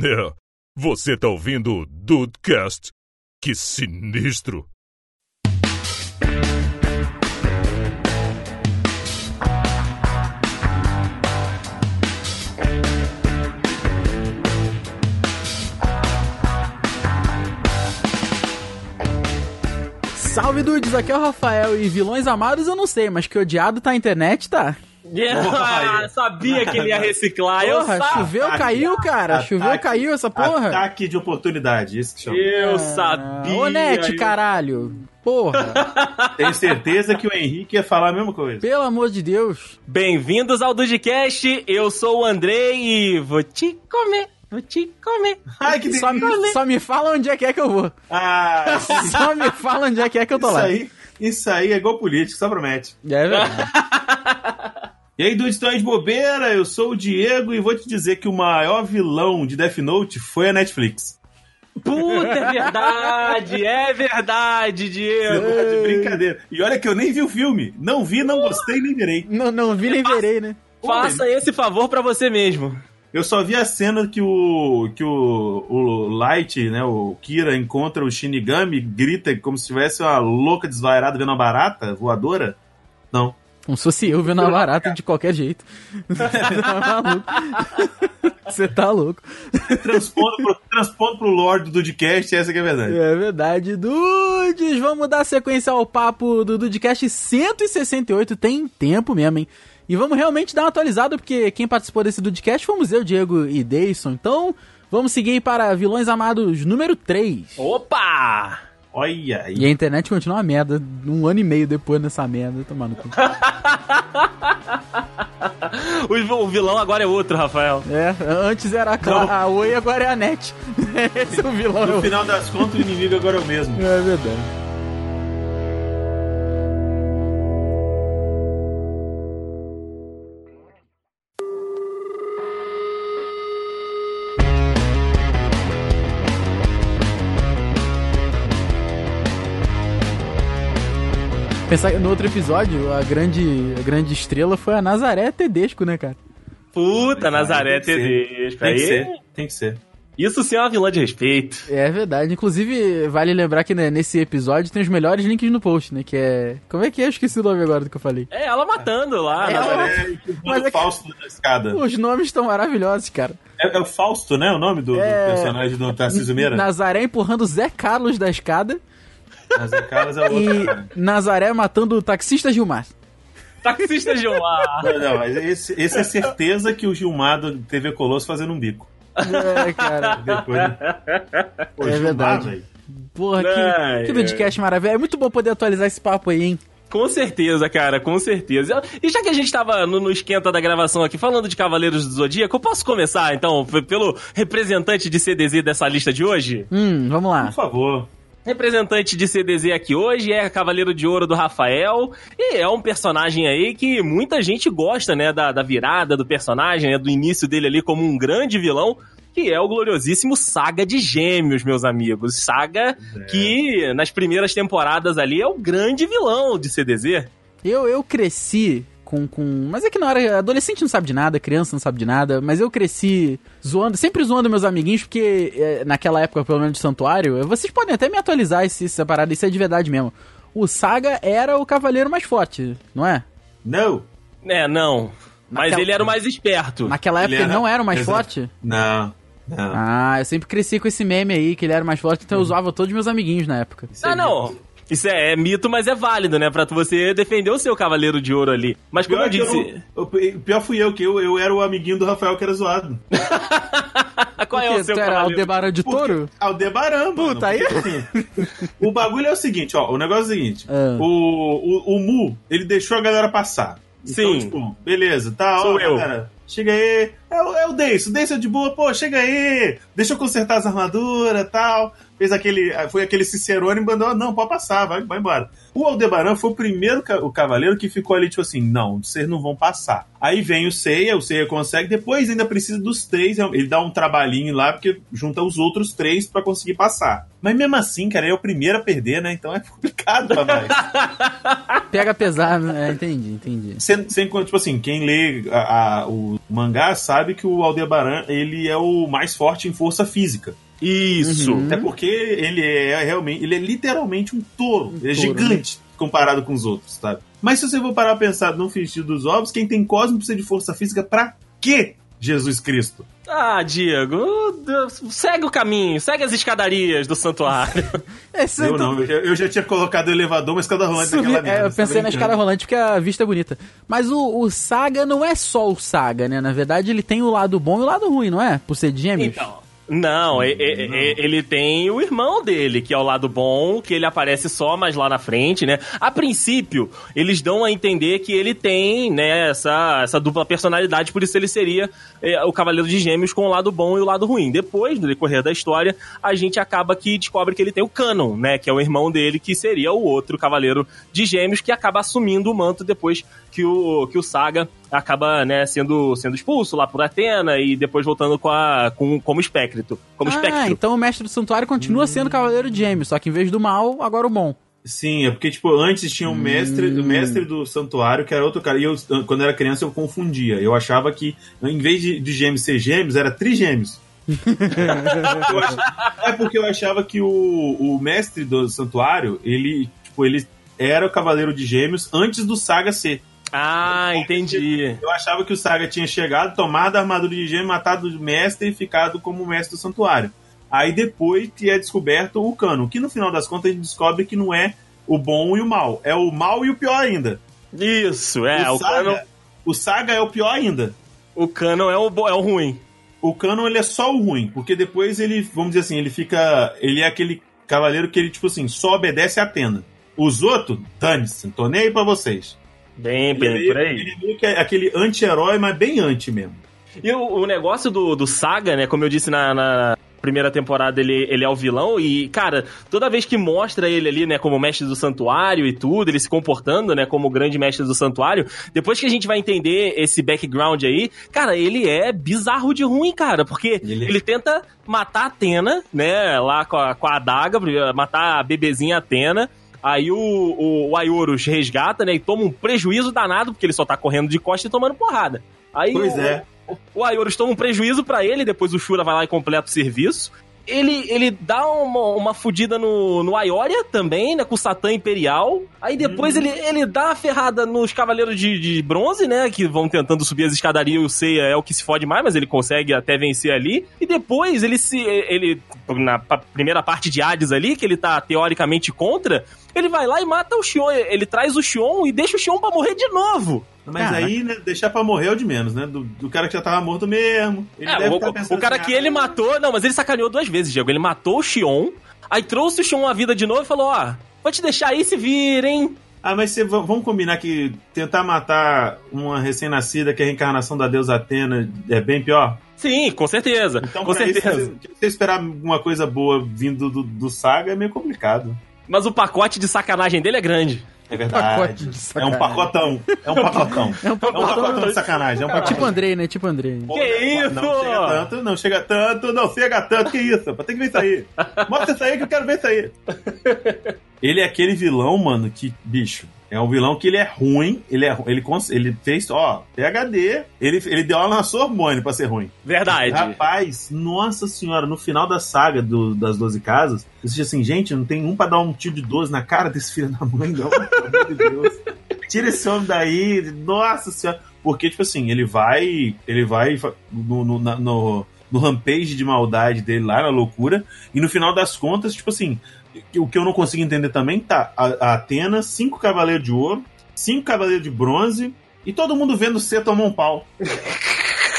É, você tá ouvindo o Dudecast? Que sinistro! Salve dudes, aqui é o Rafael e vilões amados eu não sei, mas que odiado tá a internet, tá? Yeah, sabia que ele ia reciclar. eu Porra, sabia. choveu, caiu, cara. Ataque. Choveu, caiu essa porra. Ataque de oportunidade, isso que chama. Eu Ah, sabia. Ô, Net, Eu- caralho. Porra, Tenho certeza que o Henrique ia falar a mesma coisa. pelo amor de Deus. Bem-vindos ao Dudcast. Eu sou o Andrei e vou te comer. Vou te comer. Ai, que Só, delícia. só me fala onde é que é que eu vou. Ah, Só me fala onde é que é que eu tô isso lá. aí, isso aí é igual político, só promete. É verdade. E aí, dudes, estão aí de bobeira? Eu sou o Diego e vou te dizer que o maior vilão de Death Note foi a Netflix. Puta, é verdade. É verdade, Diego. Você tá de brincadeira. E olha que eu nem vi o filme. Não vi, não gostei, nem virei. não, não vi nem verei, né? Faça esse favor pra você mesmo. Eu só vi a cena que o que o, o Light, né, o Kira encontra o Shinigami, grita como se tivesse uma louca desvairada vendo uma barata voadora. Não. Como se fosse eu vendo a barata de qualquer jeito. Você tá maluco. Você tá louco. Transpondo pro, transpondo pro Lord do Dudcast, essa que é a verdade. É verdade, dudes. Vamos dar sequência ao papo do Dudcast 168. Tem tempo mesmo, hein? E vamos realmente dar uma atualizada, porque quem participou desse Dudcast fomos eu, Diego e Deison. Então, vamos seguir para Vilões Amados número 3. Opa! Olha aí. E a internet continua uma merda, um ano e meio depois dessa merda, tomando cu. O, o vilão agora é outro, Rafael. É, antes era a, Cla- Não. a Oi, agora é a NET. Esse é o vilão. é No o- final das contas, o inimigo agora é o mesmo. É verdade. Pensar que no outro episódio, a grande, a grande estrela foi a Nazaré Tedesco, né, cara? Puta, Nazaré Tem que ser. Tedesco. Tem que Aí, ser, tem que ser. Isso sim é uma vilã de respeito. É verdade. Inclusive, vale lembrar que né, nesse episódio tem os melhores links no post, né? Que é. Como é que é? Eu esqueci o nome agora do que eu falei. É, ela matando lá. É, Nazaré. É, o Mas é que- Fausto da escada. Os nomes estão maravilhosos, cara. É, é o Fausto, né? O nome do, do É. personagem do Tarcísio Meira? Nazaré empurrando o Zé Carlos da escada Carlos é o outro. e cara. Nazaré matando o taxista Gilmar. Taxista Gilmar. Não, não, mas esse, esse é certeza que o Gilmar do TV Colosso fazendo um bico. É, cara. Depois. Pô, É Gilmar, verdade. velho. Porra, que, que podcast maravilha. É muito bom poder atualizar esse papo aí, hein? Com certeza, cara, com certeza. E já que a gente tava no, no esquenta da gravação aqui falando de Cavaleiros do Zodíaco, eu posso começar, então, pelo representante de CDZ dessa lista de hoje? Hum, vamos lá. Por favor. Representante de CDZ aqui hoje é Cavaleiro de Ouro do Rafael, e é um personagem aí que muita gente gosta, né, da, da virada do personagem, né, do início dele ali como um grande vilão, que é o gloriosíssimo Saga de Gêmeos, meus amigos. Saga que, nas primeiras temporadas ali, é o grande vilão de CDZ. Eu, eu cresci com, com. Mas é que na hora. Adolescente não sabe de nada, criança não sabe de nada. Mas eu cresci zoando, sempre zoando meus amiguinhos, porque é, naquela época, pelo menos de santuário, vocês podem até me atualizar esse, essa parada, isso é de verdade mesmo. O Saga era o cavaleiro mais forte, não é? Não. É, não. Mas Naquela- ele era o mais esperto. Naquela época Ele ele, era- não era o mais Exato. forte? Não. Não. Ah, eu sempre cresci com esse meme aí, que ele era mais forte, então eu zoava todos os meus amiguinhos na época. Isso Ah, é não. Isso é, é mito, mas é válido, né? Pra você defender o seu Cavaleiro de Ouro ali. Mas como Pior, eu eu disse. não- o pior fui eu, que eu, eu era o amiguinho do Rafael que era zoado. Qual é Porque o seu tu era Cavaleiro? Aldebaran de touro? Aldebaran, mano. Puta, aí- Porque, assim, o bagulho é o seguinte, ó. O negócio é o seguinte. Ah. O, o, o Mu, ele deixou a galera passar. Então, Sim. tipo, beleza, tá, Sou ó, eu. galera. Chega aí. É, o- é o Deis, o é de boa, pô, chega aí. Deixa eu consertar as armaduras e tal. Fez aquele. Foi aquele Cicerone e mandou, não, pode passar, vai, vai embora. O Aldebaran foi o primeiro o cavaleiro que ficou ali, tipo assim, não, vocês não vão passar. Aí vem o Seiya, o Seiya consegue, depois ainda precisa dos três, ele dá um trabalhinho lá, porque junta os outros três pra conseguir passar. Mas mesmo assim, cara, ele é o primeiro a perder, né? Então é complicado, rapaz. Pega pesado, é, entendi, entendi. Sem, sem, tipo assim, quem lê a- a- o mangá sabe sabe que o Aldebaran, ele é o mais forte em força física. Isso. Uhum. Até porque ele é realmente, ele é literalmente um touro. ele é touro, né? gigante comparado com os outros, sabe? Mas se você for parar a pensar no feitiço dos ovos, quem tem cosmo precisa de força física pra quê? Jesus Cristo. Ah, Diego, segue o caminho, segue as escadarias do santuário. Esse Eu então- não, eu já, eu já tinha colocado o elevador, mas escada rolante Subi- naquela é, eu pensei tá na brincando. escada rolante porque a vista é bonita. Mas o, o Saga não é só o Saga, né? Na verdade, ele tem o lado bom e o lado ruim, não é? Por ser gêmeos. Então. Não, e- Não. e- ele tem o irmão dele, que é o lado bom, que ele aparece só mais lá na frente, né? A princípio, eles dão a entender que ele tem, né, essa, essa dupla personalidade, por isso ele seria é, o Cavaleiro de Gêmeos com o lado bom e o lado ruim. Depois, no decorrer da história, a gente acaba que descobre que ele tem o Canon, né? Que é o irmão dele, que seria o outro Cavaleiro de Gêmeos, que acaba assumindo o manto depois que o, que o Saga acaba, né, sendo, sendo expulso lá por Atena e depois voltando com a, com, como espectro. Como ah, espectro. então o mestre do santuário continua sendo Cavaleiro de Gêmeos, só que em vez do mal, agora o bom. Sim, é porque, tipo, antes tinha o mestre, o mestre do santuário, que era outro cara. E eu, quando era criança, eu confundia. Eu achava que, em vez de, de gêmeos ser gêmeos, era trigêmeos. É porque eu achava que o, o mestre do santuário, ele, tipo, ele era o cavaleiro de gêmeos antes do Saga ser. Ah, entendi. Eu achava que o Saga tinha chegado, tomado a armadura de gêmeo, matado o mestre e ficado como mestre do santuário. Aí depois que é descoberto o cano, que no final das contas a gente descobre que não é o bom e o mal, é o mal e o pior ainda. Isso, é. o, O, Saga, Canon, o Saga é o pior ainda. o Canon é o, é o ruim. O Canon ele é só o ruim, porque depois ele, vamos dizer assim, ele fica, ele é aquele cavaleiro que ele tipo assim, só obedece a Atena. Os outros, dane-se, não tô nem aí pra vocês. Bem, Ele bem, meio, por aí. ele é aquele anti-herói, mas bem anti mesmo. E o, o negócio do, do Saga, né? Como eu disse na, na primeira temporada, ele, ele é o vilão. E, cara, toda vez que mostra ele ali, né, como mestre do santuário e tudo, ele se comportando, né, como grande mestre do santuário, depois que a gente vai entender esse background aí, cara, ele é bizarro de ruim, cara. Porque Ele ele, é. tenta matar a Atena, né, lá com a, com a adaga, matar a bebezinha Atena. Aí o, o, o Ayorus resgata, né? E toma um prejuízo danado, porque ele só tá correndo de costa e tomando porrada. Aí Pois o, é. o Ayorus toma um prejuízo pra ele, depois o Shura vai lá e completa o serviço. Ele, ele dá uma, uma fudida no, no Aioria também, né? Com o Satã Imperial. Aí depois ele, ele dá a ferrada nos Cavaleiros de, de Bronze, né? Que vão tentando subir as escadarias e o Seiya é o que se fode mais, mas ele consegue até vencer ali. E depois ele se. Ele. Na primeira parte de Hades ali, que ele tá teoricamente contra, ele vai lá e mata o Xion. Ele traz o Xion e deixa o Xion pra morrer de novo. Mas Caraca. aí, né, deixar pra morrer é o de menos, né? Do, do cara que já tava morto mesmo. Ele É, deve o, tá pensando o cara assim, que ah, ele matou. Não, mas ele sacaneou duas vezes, Diego. Ele matou o Xion, aí trouxe o Xion à vida de novo e falou: Ó, vou te deixar aí se vir, hein? Ah, mas cê, vamos combinar que tentar matar uma recém-nascida que é a reencarnação da deusa Atena é bem pior? Sim, com certeza. Então, com isso, certeza. se você esperar alguma coisa boa vindo do, do Saga é meio complicado. Mas o pacote de sacanagem dele é grande. É verdade. de É um pacotão. É um pacotão. É um É um pacotão pacotão. de sacanagem. É um É pacotão. tipo Andrei, né? Tipo Andrei. Pô, Que isso? Não chega tanto, não chega tanto, não chega tanto, que isso? Tem que ver isso aí. Mostra isso aí que eu quero ver isso aí. Ele é aquele vilão, mano, que, bicho, é um vilão que ele é ruim, ele é ele, ele fez, ó, PHD, ele, ele deu aula na Sorbonne pra ser ruim. Verdade. Rapaz, nossa senhora, no final da saga do- das 12 casas, eu disse assim, gente, não tem um pra dar um tiro de 12 na cara desse filho da mãe, não, pelo amor de Deus. Tira esse homem daí, nossa senhora. Porque, tipo assim, ele vai. Ele vai no, no, no, no rampage de maldade dele lá, na loucura, e no final das contas, tipo assim, o que eu não consigo entender também tá a, a Atena, cinco cavaleiros de ouro, cinco cavaleiros de bronze, e todo mundo vendo você tomar um pau.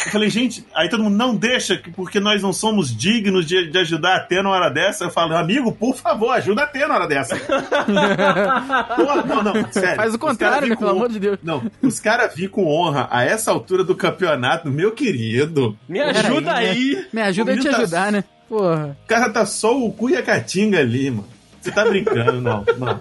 Eu falei, gente, aí todo mundo, não deixa, que- porque nós não somos dignos de, de ajudar a Atena na hora dessa. Eu falo, amigo, por favor, ajuda a Atena na hora dessa. Porra, não, não, sério. Faz o contrário, né? com Pelo honra- amor de Deus. Não, os caras vir com honra a essa altura do campeonato, meu querido. Me ajuda Peraí, aí. Me ajuda a te tá- ajudar, né? Porra. O cara tá só o cu e a caatinga ali, mano. Você tá brincando, não, não.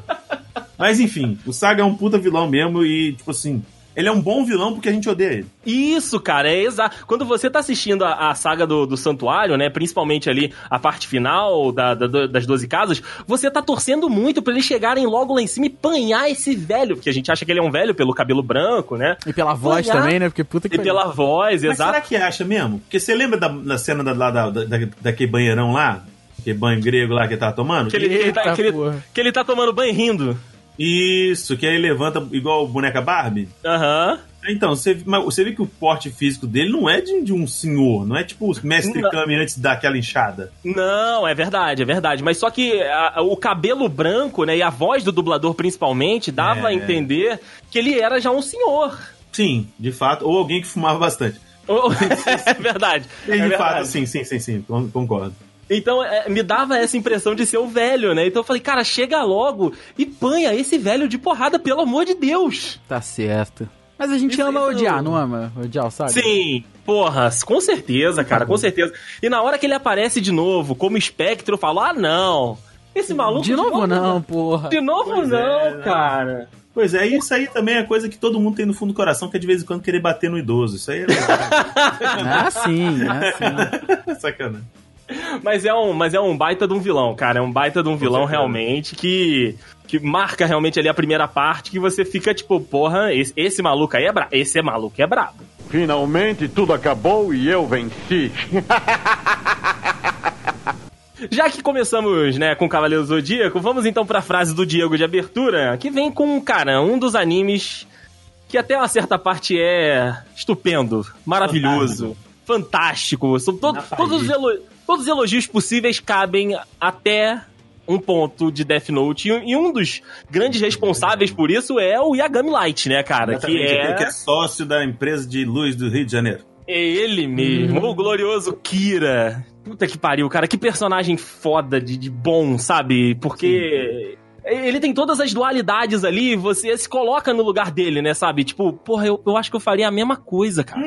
Mas enfim, o Saga é um puta vilão mesmo e, tipo assim, ele é um bom vilão porque a gente odeia ele. Isso, cara, é exato. Quando você tá assistindo a, a saga do, do Santuário, né? Principalmente ali a parte final da, da- das 12 casas, você tá torcendo muito pra eles chegarem logo lá em cima e panhar esse velho, porque a gente acha que ele é um velho pelo cabelo branco, né? E pela voz Olhar. também, né? Porque puta que E pela voz, Mas exato. será que acha mesmo? Porque você lembra da, da cena da, da, da, daquele banheirão lá? Aquele banho grego lá que ele tava tomando? Que ele, que ele tá, que ele- que ele tá tomando banho rindo. Isso, que aí levanta igual boneca Barbie. Aham. Então, você, você vê que o porte físico dele não é de, de um senhor, não é tipo o mestre Não. Kami antes daquela inchada. Não, é verdade, é verdade. Mas só que a- o cabelo branco, né, e a voz do dublador principalmente, dava É. a entender que ele era já um senhor. Sim, de fato, ou alguém que fumava bastante. É verdade. E é de verdade. fato, sim, sim, sim, sim, con- concordo. Então, é, me dava essa impressão de ser o velho, né? Então eu falei, cara, chega logo e panha esse velho de porrada, pelo amor de Deus. Tá certo. Mas a gente Isso- ama isso- odiar, não ama odiar o Saga? Sim, porra, com certeza, cara, com certeza. E na hora que ele aparece de novo, como espectro, eu falo, ah, não. Esse maluco. De novo não, porra. De novo Pois não, é, cara. Pois é, isso aí também é coisa que todo mundo tem no fundo do coração, que é de vez em quando querer bater no idoso. Isso aí é legal. Ah, sim, ah, sim. Sacanagem. Mas é, um, mas é um baita de um vilão, cara. É um baita de um vilão realmente que. Que marca realmente ali a primeira parte que você fica tipo, porra, esse, esse maluco aí é brabo. Esse é maluco é brabo. Finalmente tudo acabou e eu venci. Já que começamos, né, com Cavaleiro Zodíaco, vamos então pra frase do Diego de abertura, que vem com, cara, um dos animes que até uma certa parte é estupendo, maravilhoso, fantástico. São to Na todos, os elo- todos os elogios possíveis cabem até um ponto de Death Note. E, um dos grandes responsáveis por isso é o Yagami Light, né, cara? Que é, que é sócio da empresa de luz do Rio de Janeiro. é ele mesmo, o glorioso Kira. Puta que pariu, cara. Que personagem foda de, de bom, sabe? Porque. Ele tem todas as dualidades ali, você se coloca no lugar dele, né, sabe? Tipo, porra, eu, eu acho que eu faria a mesma coisa, cara.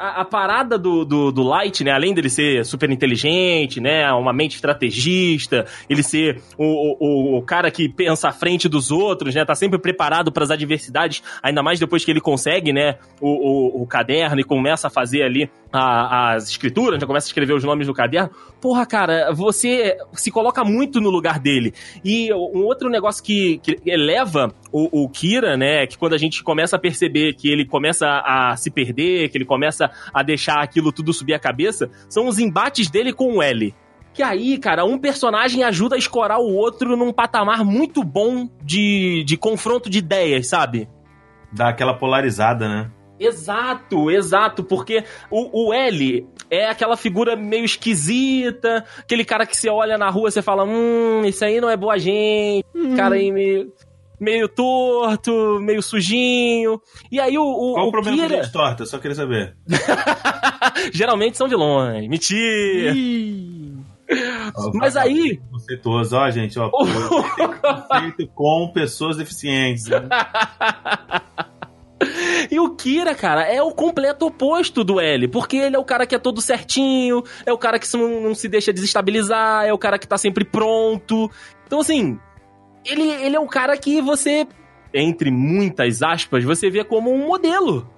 A, a parada do, do, do Light, né, além dele ser super inteligente, né, uma mente estrategista, ele ser o, o, o cara que pensa à frente dos outros, né, tá sempre preparado para as adversidades, ainda mais depois que ele consegue, né, o, o, o caderno e começa a fazer ali a- as escrituras, já começa a escrever os nomes no caderno. Porra, cara, você se coloca muito no lugar dele. E um outro negócio que, que eleva o, o Kira, né, que quando a gente começa a perceber que ele começa a se perder, que ele começa a deixar aquilo tudo subir a cabeça, são os embates dele com o L. Que aí, cara, um personagem ajuda a escorar o outro num patamar muito bom de, de confronto de ideias, sabe? Dá aquela polarizada, né? Exato, exato, porque o, o L é aquela figura meio esquisita, aquele cara que você olha na rua e você fala, hum, isso aí não é boa gente, cara aí meio, meio torto, meio sujinho. E aí o, o, Qual o o problema com Kira, gente torta? Só queria saber. geralmente são vilões, mentira. Mas aí, Conceituoso, ó, gente, ó. Feito com pessoas deficientes. né? E o Kira, cara, é o completo oposto do L, porque ele é o cara que é todo certinho, é o cara que não, não se deixa desestabilizar, é o cara que tá sempre pronto. Então, assim, ele, ele é um cara que você, entre muitas aspas, você vê como um modelo.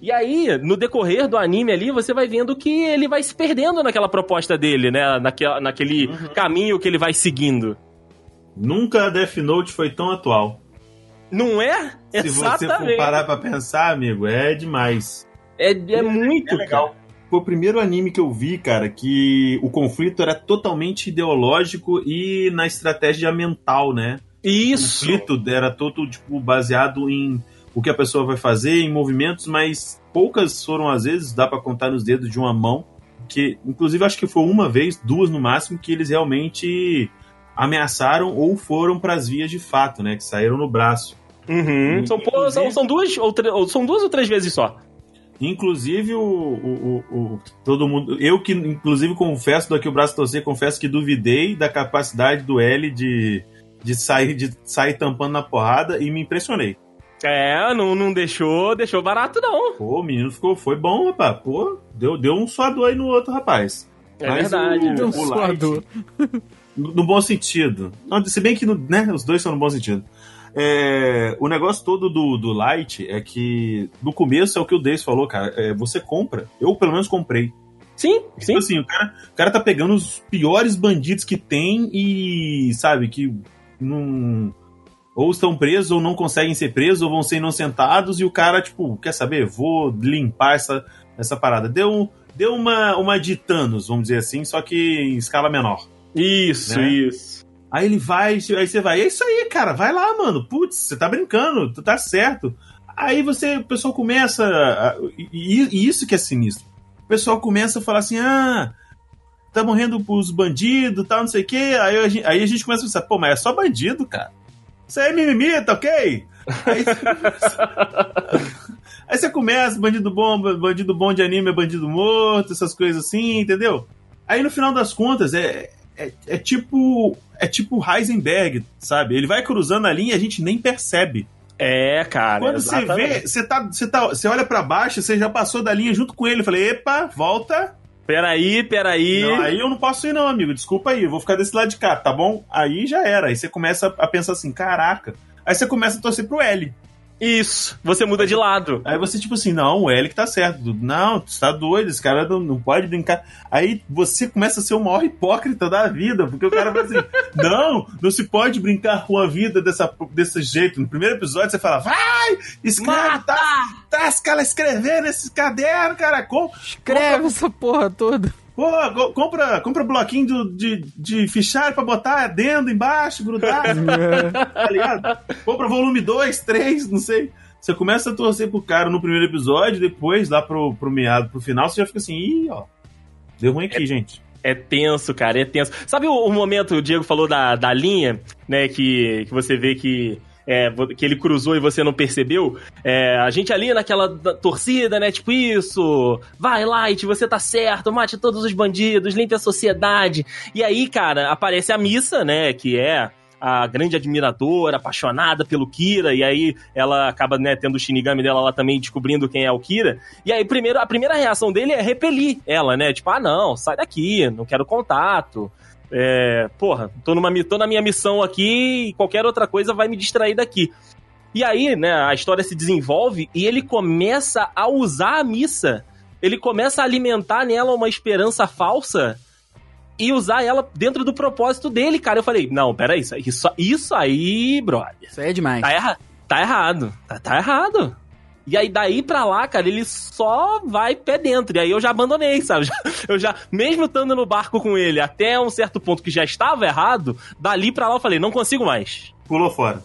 E aí, no decorrer do anime ali, você vai vendo que ele vai se perdendo naquela proposta dele, né? Naque, naquele caminho que ele vai seguindo. Nunca a Death Note foi tão atual. Não é? Se você for parar pra pensar, amigo, é demais. É, é muito É legal. Foi o primeiro anime que eu vi, cara, que o conflito era totalmente ideológico e na estratégia mental, né? Isso. O conflito era todo, tipo, baseado em o que a pessoa vai fazer, em movimentos, mas poucas foram, às vezes, dá pra contar nos dedos de uma mão, que, inclusive, acho que foi uma vez, duas no máximo, que eles realmente ameaçaram ou foram pras vias de fato, né? Que saíram no braço. Uhum. São, são, são duas ou, tre- ou- são duas ou três vezes só. Inclusive, o, o, o- o- todo mundo. Eu que, inclusive, confesso, daqui o braço torcer, confesso que duvidei da capacidade do L de, de, sair, de sair tampando na porrada e me impressionei. É, não, não deixou, deixou barato, não. Pô, o menino ficou, foi bom, rapaz. Pô, deu, deu um suador aí no outro, rapaz. É Mas verdade. o- deu um o Light- suador. No, no bom sentido. Não, se bem que né, os dois são no bom sentido. É, o negócio todo do, do Light é que no começo é o que o Dace falou, cara. é, você compra. Eu, pelo menos, comprei. Sim, sim. Tipo assim, o cara, o cara tá pegando os piores bandidos que tem e, sabe, que não. Ou estão presos, ou não conseguem ser presos, ou vão ser inocentados, e o cara, tipo, quer saber? Vou limpar essa, essa parada. Deu, deu uma, uma de Thanos, vamos dizer assim, só que em escala menor. Isso, Né? isso. Aí ele vai, aí você vai, é isso aí, cara, vai lá, mano. Putz, você tá brincando, tu tá certo. Aí você, o pessoal começa. E, e isso que é sinistro. O pessoal começa a falar assim: ah, tá morrendo os bandidos tal, não sei o quê. Aí a, gente, aí a gente começa a pensar, pô, mas é só bandido, cara. Isso aí é mimimi, tá ok? Aí, aí você começa, bandido bom, bandido bom de anime é bandido morto, essas coisas assim, entendeu? Aí no final das contas, é, é, é tipo. É tipo Heisenberg, sabe? Ele vai cruzando a linha e a gente nem percebe. É, cara. Quando você vê, você tá, você tá, você olha pra baixo, você já passou da linha junto com ele. Eu falei, epa, volta. Peraí, peraí. Não, aí eu não posso ir não, amigo. Desculpa aí, eu vou ficar desse lado de cá, tá bom? Aí já era. Aí você começa a pensar assim, caraca. Aí você começa a torcer pro L. Isso, você muda de lado. Aí você, tipo assim, não, o L que tá certo. Não, tu tá doido, esse cara não, não pode brincar. Aí você começa a ser o maior hipócrita da vida, porque o cara fala assim: não, não se pode brincar com a vida dessa, desse jeito. No primeiro episódio você fala, vai, escreve, tá, tá esse cara escrevendo esse caderno, cara. Com, Escreve essa porra toda. Pô, go- compra, compra bloquinho do- de, de fichário pra botar dentro, embaixo, grudar, tá ligado? Compra volume 2, 3, não sei. Você começa a torcer pro cara no primeiro episódio, depois, lá pro, pro meado, pro final, você já fica assim, ih, ó. Deu ruim aqui, gente. É tenso, cara, é tenso. Sabe o, o momento, o Diego falou da, da linha, né, que, que você vê que, é, que ele cruzou e você não percebeu? É, a gente ali naquela da- torcida, né, tipo isso, vai Light, você tá certo, mate todos os bandidos, limpe a sociedade. E aí, cara, aparece a Missa, né, que é a grande admiradora, apaixonada pelo Kira, e aí ela acaba, né, tendo o Shinigami dela lá também, descobrindo quem é o Kira. E aí, primeiro, a primeira reação dele é repelir ela, né? Tipo, ah, não, sai daqui, não quero contato. É, porra, tô, numa, tô na minha missão aqui e qualquer outra coisa vai me distrair daqui. E aí, né, a história se desenvolve e ele começa a usar a missa. Ele começa a alimentar nela uma esperança falsa e usar ela dentro do propósito dele, cara. Eu falei, não, peraí, isso, isso, isso aí, brother. Isso aí é demais. Tá, erra tá errado. Tá, tá errado. E aí, daí pra lá, cara, ele só vai pé dentro. E aí eu já abandonei, sabe? Eu já, mesmo estando no barco com ele até um certo ponto que já estava errado, dali pra lá eu falei, não consigo mais. Pulou fora.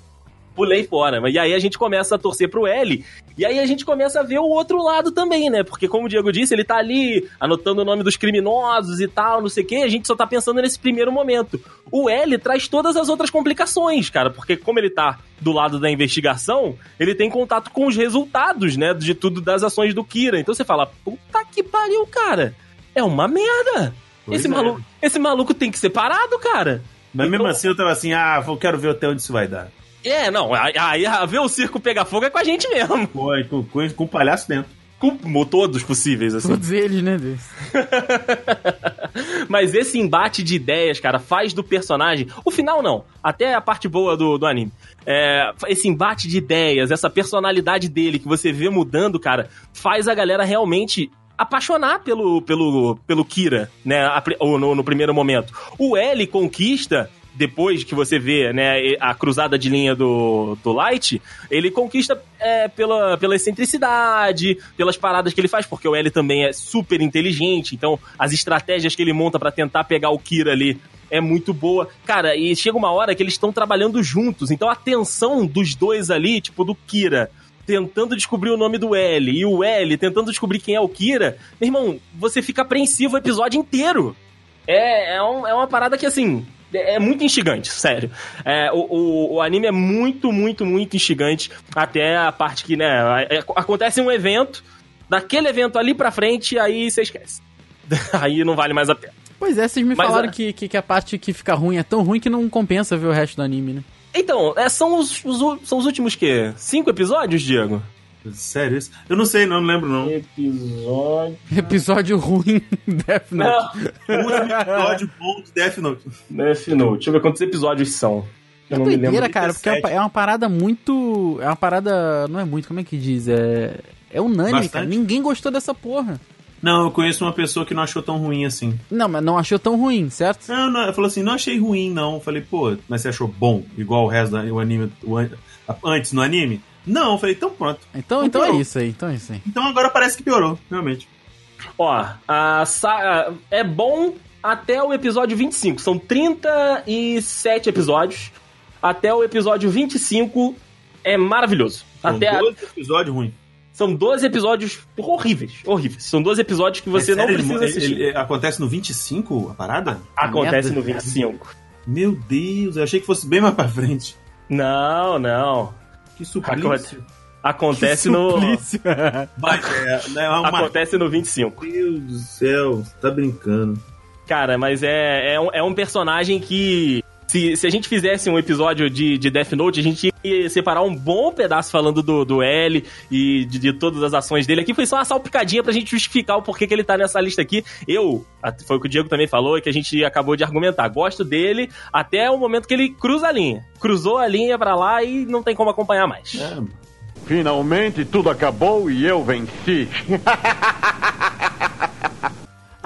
Pulei fora. E aí a gente começa a torcer pro L. E aí a gente começa a ver o outro lado também, né? Porque, como o Diego disse, ele tá ali anotando o nome dos criminosos e tal, não sei o quê. A gente só tá pensando nesse primeiro momento. O L traz todas as outras complicações, cara. Porque, como ele tá do lado da investigação, ele tem contato com os resultados, né? De tudo das ações do Kira. Então você fala, puta que pariu, cara. É uma merda. Pois Esse, é. maluco, esse maluco tem que ser parado, cara. Mas mesmo Então- assim eu tava assim, ah, eu quero ver até onde isso vai dar. É, não, aí aí ver o circo pegar fogo é com a gente mesmo. Pô, e com, com, com o palhaço dentro. Com todos possíveis, assim. Todos eles, né, Deus? Mas esse embate de ideias, cara, faz do personagem. O final não, até a parte boa do, do anime. É, esse embate de ideias, essa personalidade dele que você vê mudando, cara, faz a galera realmente apaixonar pelo, pelo, pelo Kira, né? a pri- ou no, no primeiro momento. O L conquista. Depois que você vê né, a cruzada de linha do, do Light, ele conquista é, pela, pela excentricidade, pelas paradas que ele faz, porque o L também é super inteligente, então as estratégias que ele monta pra tentar pegar o Kira ali é muito boa. Cara, e chega uma hora que eles estão trabalhando juntos, então a tensão dos dois ali, tipo do Kira, tentando descobrir o nome do L e o L tentando descobrir quem é o Kira, meu irmão, você fica apreensivo o episódio inteiro. É, é, um- é uma parada que, assim, é é muito instigante, sério. É, o, o, o anime é muito, muito, muito instigante. Até a parte que, né, é- acontece um evento, daquele evento ali pra frente, aí você esquece. aí não vale mais a pena. Pois é, vocês me Mas, falaram é. que, que, que a parte que fica ruim é tão ruim que não compensa ver o resto do anime, né? Então, é, são, os, os são os últimos, quê? Cinco episódios, Diego? Sério isso? Eu não sei, não, não lembro não. Episódio... Episódio ruim, Death Note. Não, último episódio bom do Death Note. Death Note. Deixa eu ver quantos episódios são. Eu É não me lembro. doideira, cara, porque é uma, 37. é uma parada muito. É uma parada. Não é muito, como é que diz? É. É unânime, Bastante. cara. Ninguém gostou dessa porra. Não, eu conheço uma pessoa que não achou tão ruim assim. Não, mas não achou tão ruim, certo? Não, não, ela falou assim, não achei ruim, não. Eu falei, pô, mas você achou bom, igual o resto do anime, o an- antes no anime? Não, eu falei, então pronto. Então, então é isso aí, então é isso aí. Então agora parece que piorou, realmente. Ó, a sa- é bom até o episódio 25. São 37 episódios. Até o episódio 25 é maravilhoso. São até a- 12 episódios ruins. São 12 episódios horríveis. Horríveis. São 12 episódios que você É não sério, precisa assistir. ele- ele- acontece no 25 a parada? Acontece merda. no 25. Meu Deus, eu achei que fosse bem mais pra frente. Não, não. Que suplício. Acontece no. Suplício. Vai, é, né, é uma... Acontece no 25. Meu Deus do céu, você tá brincando. Cara, mas é, é, um, é um personagem que. Se, se a gente fizesse um episódio de, de Death Note, a gente ia separar um bom pedaço falando do, do L e de, de todas as ações dele. Aqui foi só uma salpicadinha pra gente justificar o porquê que ele tá nessa lista aqui. Eu, foi o que o Diego também falou, e que a gente acabou de argumentar. Gosto dele até o momento que ele cruza a linha. Cruzou a linha pra lá e não tem como acompanhar mais. É, Finalmente tudo acabou e eu venci.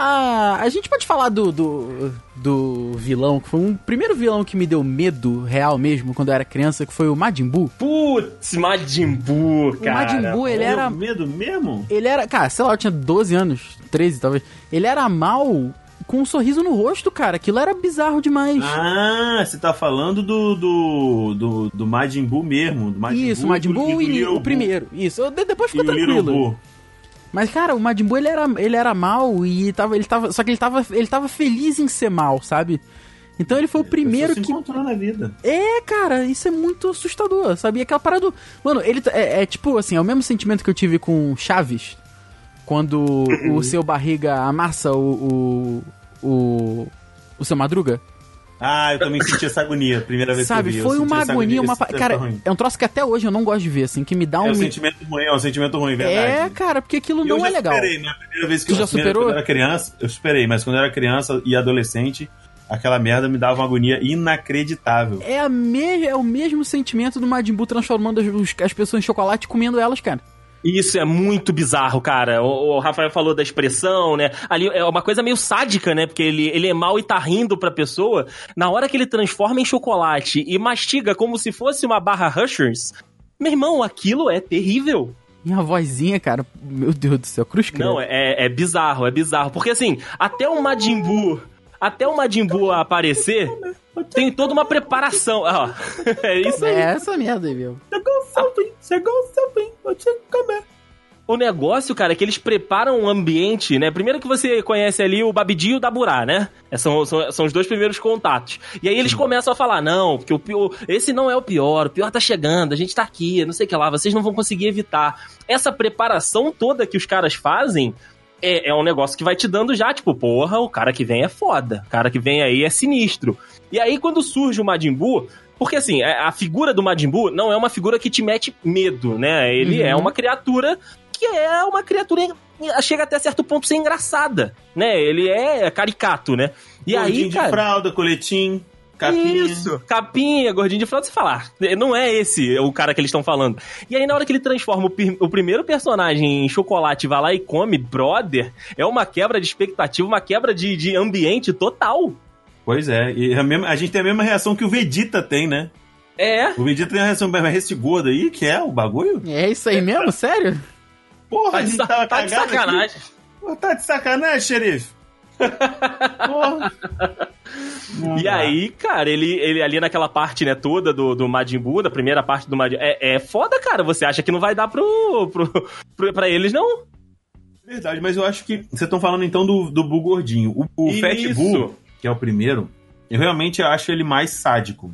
Ah, a gente pode falar do, do, do vilão, que foi um primeiro vilão que me deu medo real mesmo quando eu era criança, que foi o Majin Buu. Putz, Majin Buu, O cara. Majin Buu, ele era. medo mesmo? Ele era. Cara, sei lá, eu tinha 12 anos, 13 talvez. Ele era mal com um sorriso no rosto, cara. Aquilo era bizarro demais. Ah, você tá falando do, do, do, do Majin Buu mesmo. Do Majin Isso, o Buu Majin Buu do e Little o primeiro. Isso, eu- de- depois ficou E o tranquilo. Mas, cara, o Majin Buu, ele era, ele era mal e tava, ele tava. Só que ele tava, ele tava feliz em ser mal, sabe? Então ele foi o primeiro se que. encontrou na vida. É, cara, isso é muito assustador, sabe? E aquela parada. do- Mano, ele é, é tipo assim, é o mesmo sentimento que eu tive com Chaves. Quando o seu barriga amassa o. o. o, o seu madruga. Ah, eu também senti essa agonia, a primeira vez Sabe? que eu vi. Foi eu senti uma agonia, uma. Cara, é um troço que até hoje eu não gosto de ver, assim, que me dá um. É um sentimento ruim, é um sentimento ruim, É, verdade. cara, porque aquilo eu não já é legal. superei, na primeira vez que Tu eu já superou? Quando eu era criança, eu superei, mas quando eu era criança e adolescente, aquela merda me dava uma agonia inacreditável. É, a me... é o mesmo sentimento do Majin Buu transformando as, as pessoas em chocolate e comendo elas, cara. Isso é muito bizarro, cara. O, o Rafael falou da expressão, né? Ali é uma coisa meio sádica, né? Porque ele, ele é mal e tá rindo pra pessoa. Na hora que ele transforma em chocolate e mastiga como se fosse uma barra Rushers, meu irmão, aquilo é terrível. E a vozinha, cara, meu Deus do céu, cruz. Não, é, é bizarro, é bizarro. Porque assim, até o Majin Buu, até o Majin Buu aparecer, tem toda uma preparação. Ó, é isso aí. É essa merda aí, meu. Chegou o seu fim, chegou o seu fim, vou te comer. O negócio, cara, é que eles preparam um ambiente, né? Primeiro que você conhece ali o Babidi e o Daburá, né? É, São, são, são os dois primeiros contatos. E aí eles começam a falar, não, porque o pior, esse não é o pior, o pior tá chegando, a gente tá aqui, não sei o que lá, vocês não vão conseguir evitar. Essa preparação toda que os caras fazem é, é um negócio que vai te dando já, tipo, porra, o cara que vem é foda, o cara que vem aí é sinistro. E aí quando surge o Majin Buu, porque assim, a a figura do Majin Buu não é uma figura que te mete medo, né? Ele Uhum. é uma criatura que é uma criatura chega até certo ponto ser engraçada, né? Ele é caricato, né? E Gordinho aí, de cara, fralda, coletim, capinha. isso, capinha, gordinho de fralda, você falar, não é esse o cara que eles estão falando. E aí na hora que ele transforma o, o primeiro personagem em chocolate vai lá e come, brother, é uma quebra de expectativa, uma quebra de, de ambiente total. Pois é, e a, mesma- a gente tem a mesma reação que o Vegeta tem, né? É, O Vegeta tem uma reação mais esse gordo aí, que é o bagulho. É isso aí mesmo? Sério? Porra, tá a de, gente sa- tava tá de cagado aqui. sacanagem. Pô, Tá de sacanagem, xerife? Porra. E aí, cara, ele, ele ali naquela parte, né, toda do, do Majin Buu, da primeira parte do Majin é, é foda, cara. Você acha que não vai dar pro, pro, pro, pra eles, não? Verdade, mas eu acho que. Vocês estão falando então do, do Buu gordinho. O, o Fat. Buu, que é o primeiro, eu realmente acho ele mais sádico.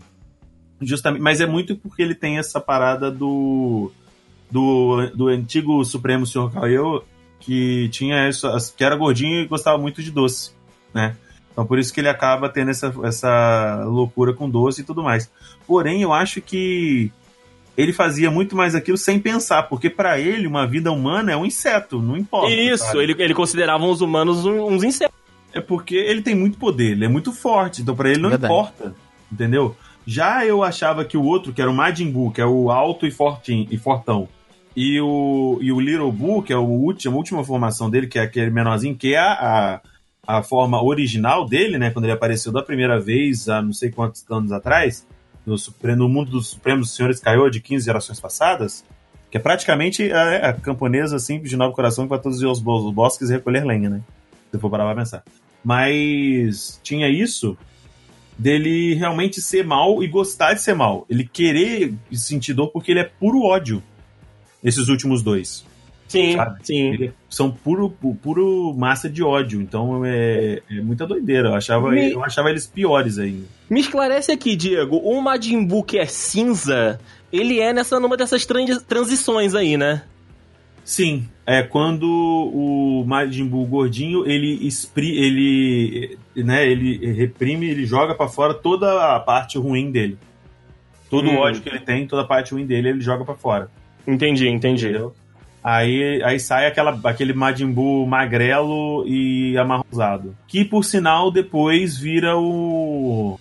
Justamente, mas é muito porque ele tem essa parada do. Do, do antigo Supremo Senhor Kaiô, que tinha isso, que era gordinho e gostava muito de doce, né? Então por isso que ele acaba tendo essa, essa loucura com doce e tudo mais. Porém, eu acho que ele fazia muito mais aquilo sem pensar, porque pra ele uma vida humana é um inseto, não importa. Isso, sabe? ele, ele considerava os humanos um- uns insetos. É porque ele tem muito poder, ele é muito forte, então pra ele não Verdade. importa, entendeu? Já eu achava que o outro, que era o Majin Buu, que é o alto e, fortinho, e fortão, e o, e o Little Buu, que é o último, a última formação dele, que é aquele menorzinho, que é a, a, a forma original dele, né? Quando ele apareceu da primeira vez, há não sei quantos anos atrás, no, no mundo dos Supremos Senhores Kaiô de 15 gerações passadas, que é praticamente a, a camponesa simples de novo coração que vai todos os bosques recolher lenha, né? Se for parar pra pensar. Mas tinha isso dele realmente ser mal e gostar de ser mal. Ele querer sentir dor porque ele é puro ódio. Esses últimos dois. Sim, Sabe? sim. Ele- são puro, pu- puro massa de ódio. Então é, é muita doideira. Eu achava, Me- eu achava eles piores ainda. Me esclarece aqui, Diego. O Majin Buu que é cinza, ele é nessa numa dessas tran- transições aí, né? Sim, é quando o Majin Buu gordinho, ele expri, ele, né, ele reprime, ele joga pra fora toda a parte ruim dele. Todo Hum. o ódio que ele tem, toda a parte ruim dele, ele joga pra fora. Entendi, entendi. Entendeu? Aí, aí sai aquela, aquele Majin Buu magrelo e amarrosado. Que, por sinal, depois vira o...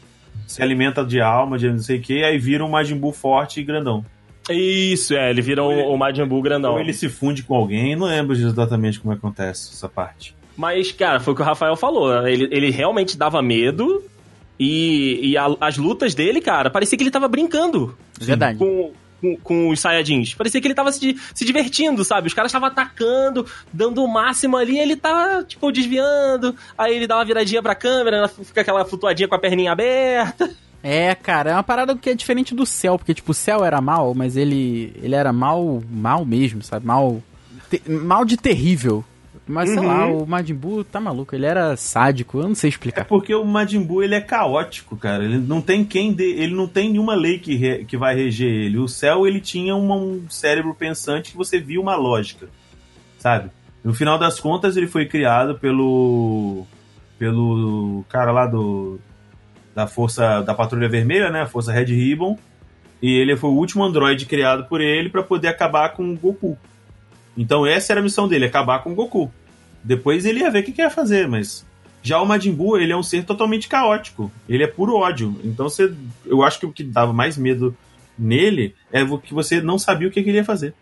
Se alimenta de alma, de não sei o que, aí vira um Majin Buu forte e grandão. Isso, é, ele vira o, o Majin Buu grandão. Ou ele se funde com alguém, não lembro exatamente como acontece essa parte. Mas, cara, foi o que o Rafael falou. Ele, ele realmente dava medo. E, e a- as lutas dele, cara, parecia que ele tava brincando Verdade. com, com, com os Saiyajins. Parecia que ele tava se, se divertindo, sabe? Os caras estavam atacando, dando o máximo ali, ele tava, tipo, desviando. Aí ele dá uma viradinha pra câmera, fica aquela flutuadinha com a perninha aberta. É, cara, é uma parada que é diferente do céu, porque, tipo, o céu era mal, mas ele, ele era mal, mal mesmo, sabe? Mal, te- mal de terrível. Mas, sei Uhum. lá, o Majin Buu tá maluco, ele era sádico, eu não sei É explicar. porque o Majin Buu ele é caótico, cara. Ele não tem quem dê, ele não tem nenhuma lei que, re- que vai reger ele. O céu ele tinha uma- um cérebro pensante que você via uma lógica, sabe? No final das contas ele foi criado pelo pelo cara lá do da força da Patrulha Vermelha, né? A Força Red Ribbon. E ele foi o último androide criado por ele para poder acabar com o Goku. Então essa era a missão dele, acabar com o Goku. Depois ele ia ver o que, que ia fazer, mas já o Majin Buu, ele é um ser totalmente caótico. Ele é puro ódio. Então você, eu acho que o que dava mais medo nele é o que você não sabia o que, que ele ia fazer.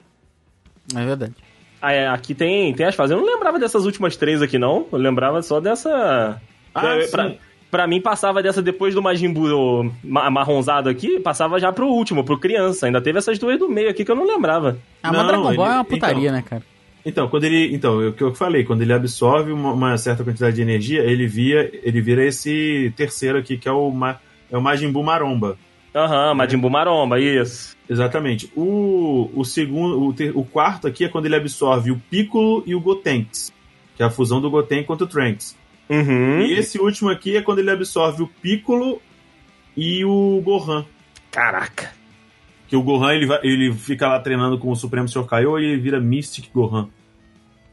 É verdade. Ah, é, aqui tem, tem as fases. Eu não lembrava dessas últimas três aqui, não. Eu lembrava só dessa. Ah, É, sim. pra, pra mim, passava dessa depois do Majin Buu ma- marronzado aqui, passava já pro último, pro criança. Ainda teve essas duas do meio aqui que eu não lembrava. Ah, mas Não, Dragon Ball ele- é uma putaria, então. né, cara? Então, quando ele, então, é o que eu falei, quando ele absorve uma, uma certa quantidade de energia, ele via, ele vira esse terceiro aqui que é o Ma, é o Majin Buu Maromba. Aham, Majin Buu maromba, isso. Exatamente. O, o segundo, o, ter- o quarto aqui é quando ele absorve o Piccolo e o Gotenks, que é a fusão do Goten contra o Trunks. Uhum. E esse último aqui é quando ele absorve o Piccolo e o Gohan. Caraca. Que o Gohan ele, vai- ele fica lá treinando com o Supremo Senhor Kaiô e ele vira Mystic Gohan.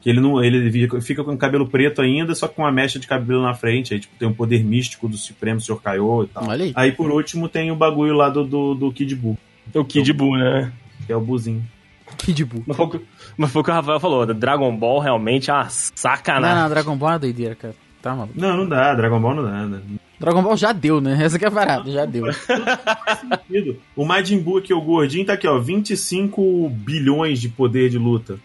Que ele não ele fica- fica com o cabelo preto ainda, só com uma mecha de cabelo na frente. Aí tipo, tem o poder místico do Supremo Senhor Kaiô e tal. Olha aí. Aí por último tem o bagulho lá do, do, do Kid Buu, O Kid Buu, né? que é o Buzinho. Kid Buu. Mas foi, o que- mas foi o que o Rafael falou. Dragon Ball realmente é uma Não, sacanagem. não, Dragon Ball é uma doideira, cara. Tá maluco. Não, não dá, Dragon Ball não dá. né? Dragon Ball já deu, né? Essa que é a parada, já deu. O Majin Buu aqui, o gordinho, tá aqui, ó, 25 bilhões de poder de luta.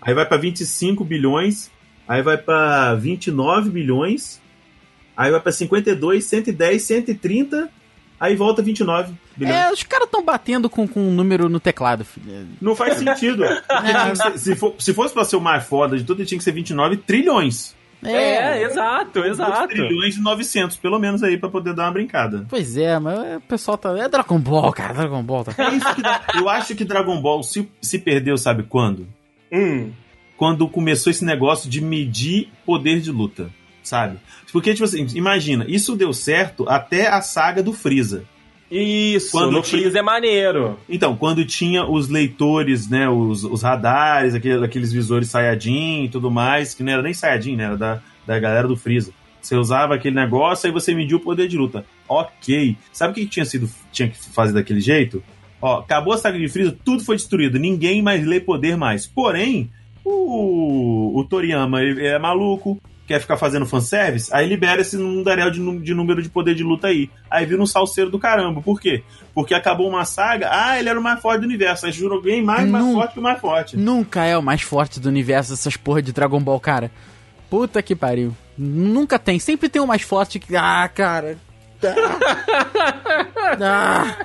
Aí vai pra 25 bilhões, aí vai pra 29 bilhões, aí vai pra 52, 110, 130, aí volta 29 bilhões. É, os caras tão batendo com, com um número no teclado, filho. Não faz sentido. Que ser- se, for- se fosse pra ser o mais foda de tudo, ele tinha que ser 29 trilhões. É, exato, 2 exato. trilhões e 900, pelo menos aí, pra poder dar uma brincada. Pois é, mas o pessoal tá. É Dragon Ball, cara, Dragon Ball. Tá... É isso que dá- Eu acho que Dragon Ball se, se perdeu, sabe quando? Hum. quando começou esse negócio de medir poder de luta, sabe? Porque, tipo assim, imagina, isso deu certo até a saga do Freeza. Isso, Quando no tinha- Freeza é maneiro. Então, quando tinha os leitores, né, os, os radares, aquele- aqueles visores Sayajin e tudo mais, que não era nem Sayajin, né, era da, da galera do Freeza. Você usava aquele negócio, aí você mediu o poder de luta. Ok. Sabe o que tinha sido tinha que fazer daquele jeito? Ó, acabou a saga de Freeza, tudo foi destruído, ninguém mais lê poder mais. Porém, o, o Toriyama ele é maluco, quer ficar fazendo fanservice, aí libera esse mundaréu de, de número de poder de luta aí. Aí vira um salseiro do caramba. Por quê? Porque acabou uma saga, ah, ele era o mais forte do universo. Aí jurou alguém mais, mais forte que o mais forte. Nunca é o mais forte do universo essas porra de Dragon Ball, cara. Puta que pariu. Nunca tem. Sempre tem o mais forte que. Ah, cara. Ah.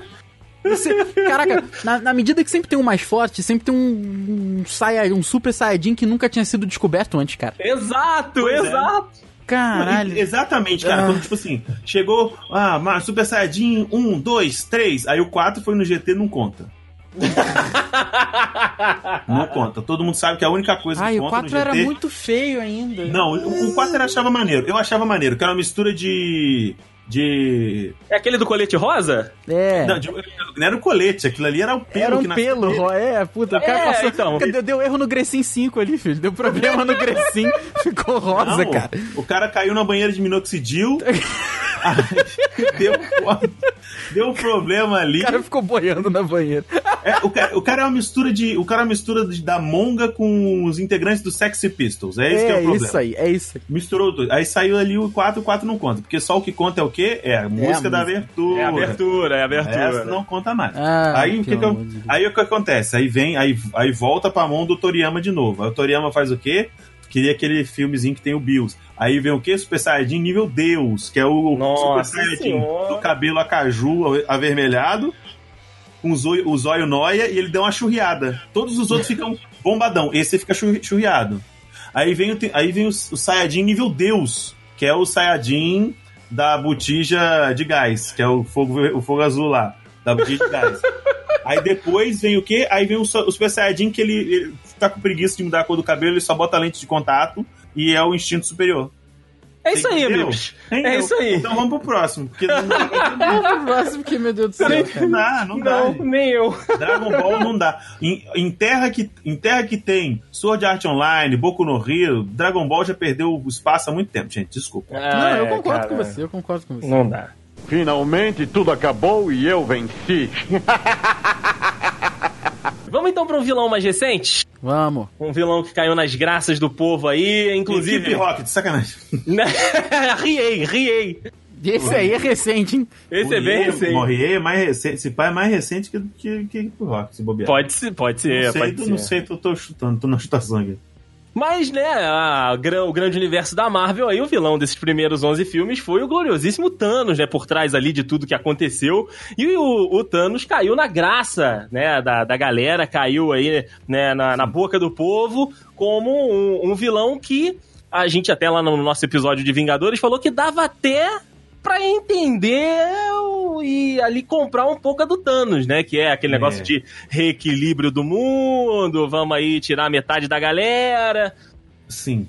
Você- caraca, na, na medida que sempre tem um mais forte, sempre tem um, um, Saia- um Super Saiyajin que nunca tinha sido descoberto antes, cara. Exato, Pois é. exato. Caralho. Exatamente, cara. Ah. Quando, tipo assim, chegou, ah, mas Super Saiyajin 1, 2, 3, aí o 4 foi no GT, não conta. não conta. Todo mundo sabe que a única coisa Ai, que o conta 4 no GT... era muito feio ainda. Não, o o 4 eu achava maneiro. Eu achava maneiro, que era uma mistura de... De. É aquele do colete rosa? É. Não, de- não era o colete, aquilo ali era o pelo Era um pelo. Ro- é, puta, o cara É, passou. então. Deu, deu erro no Grecin 5 ali, filho. Deu problema no Grecin, ficou rosa, Não, cara. O cara caiu na banheira de minoxidil. deu, deu um problema ali. O cara ficou boiando na banheira. É, o, cara, o cara é uma mistura de. O cara é uma mistura de- da Monga com os integrantes do Sexy Pistols. É esse que é o problema. isso aí, é isso aí. Misturou tudo. Aí saiu ali o 4, o 4 não conta. Porque só o que conta é o quê? É a música da música. abertura. É a abertura, é a abertura. Essa não conta mais. Ah, aí, o que que eu- aí o que acontece? Aí vem, aí, aí volta pra mão do Toriyama de novo. Aí o Toriyama faz o quê? Queria aquele filmezinho que tem o Bills. Aí vem o quê? Super Saiyajin nível Deus, que é o Nossa Super Saiyajin do cabelo acaju avermelhado, com o zóio, o zóio noia e ele dá uma churriada. Todos os outros ficam bombadão. Esse fica churri- churriado. Aí vem o, aí vem o, o Saiyajin nível Deus, que é o Saiyajin da botija de gás, que é o fogo, o fogo azul lá, da botija de gás. Aí depois vem o quê? Aí vem o, o Super Saiyajin que ele, ele tá com preguiça de mudar a cor do cabelo, ele só bota a lente de contato e é o instinto superior. É isso aí, amigos. Entendeu? É isso aí. Então vamos pro próximo, porque não dá, pra O próximo que, meu Deus do céu. não dá, não dá. Não, nem eu. Dragon Ball não dá. Em, em terra que, em terra que tem Sword Art Online, Boku no Hero, Dragon Ball já perdeu o espaço há muito tempo, gente. Desculpa. Não, eu É, concordo cara. com você, eu concordo com você. Não dá. Finalmente tudo acabou e eu venci. Vamos então pra um vilão mais recente? Vamos. Um vilão que caiu nas graças do povo aí, Inclusive, inclusive. Rocket, sacanagem. riei, riei. Esse aí é recente, hein? Esse é bem O recente. Morrier é mais recente. Esse pai é mais recente que, que, que o Rocket, se bobear. Pode ser, pode ser, não sei, pode ser. não sei, tô, tô chutando, tô na chutação aqui. Mas, né, a o grande universo da Marvel aí, o vilão desses primeiros 11 filmes foi o gloriosíssimo Thanos, né, por trás ali de tudo que aconteceu. E o, o Thanos caiu na graça, né, da, da galera, caiu aí, né, na, na boca do povo, como um, um vilão que a gente até lá no nosso episódio de Vingadores falou que dava até pra entender e ali comprar um pouco a do Thanos, né? Que é aquele É. negócio de reequilíbrio do mundo, vamos aí tirar metade da galera. Sim.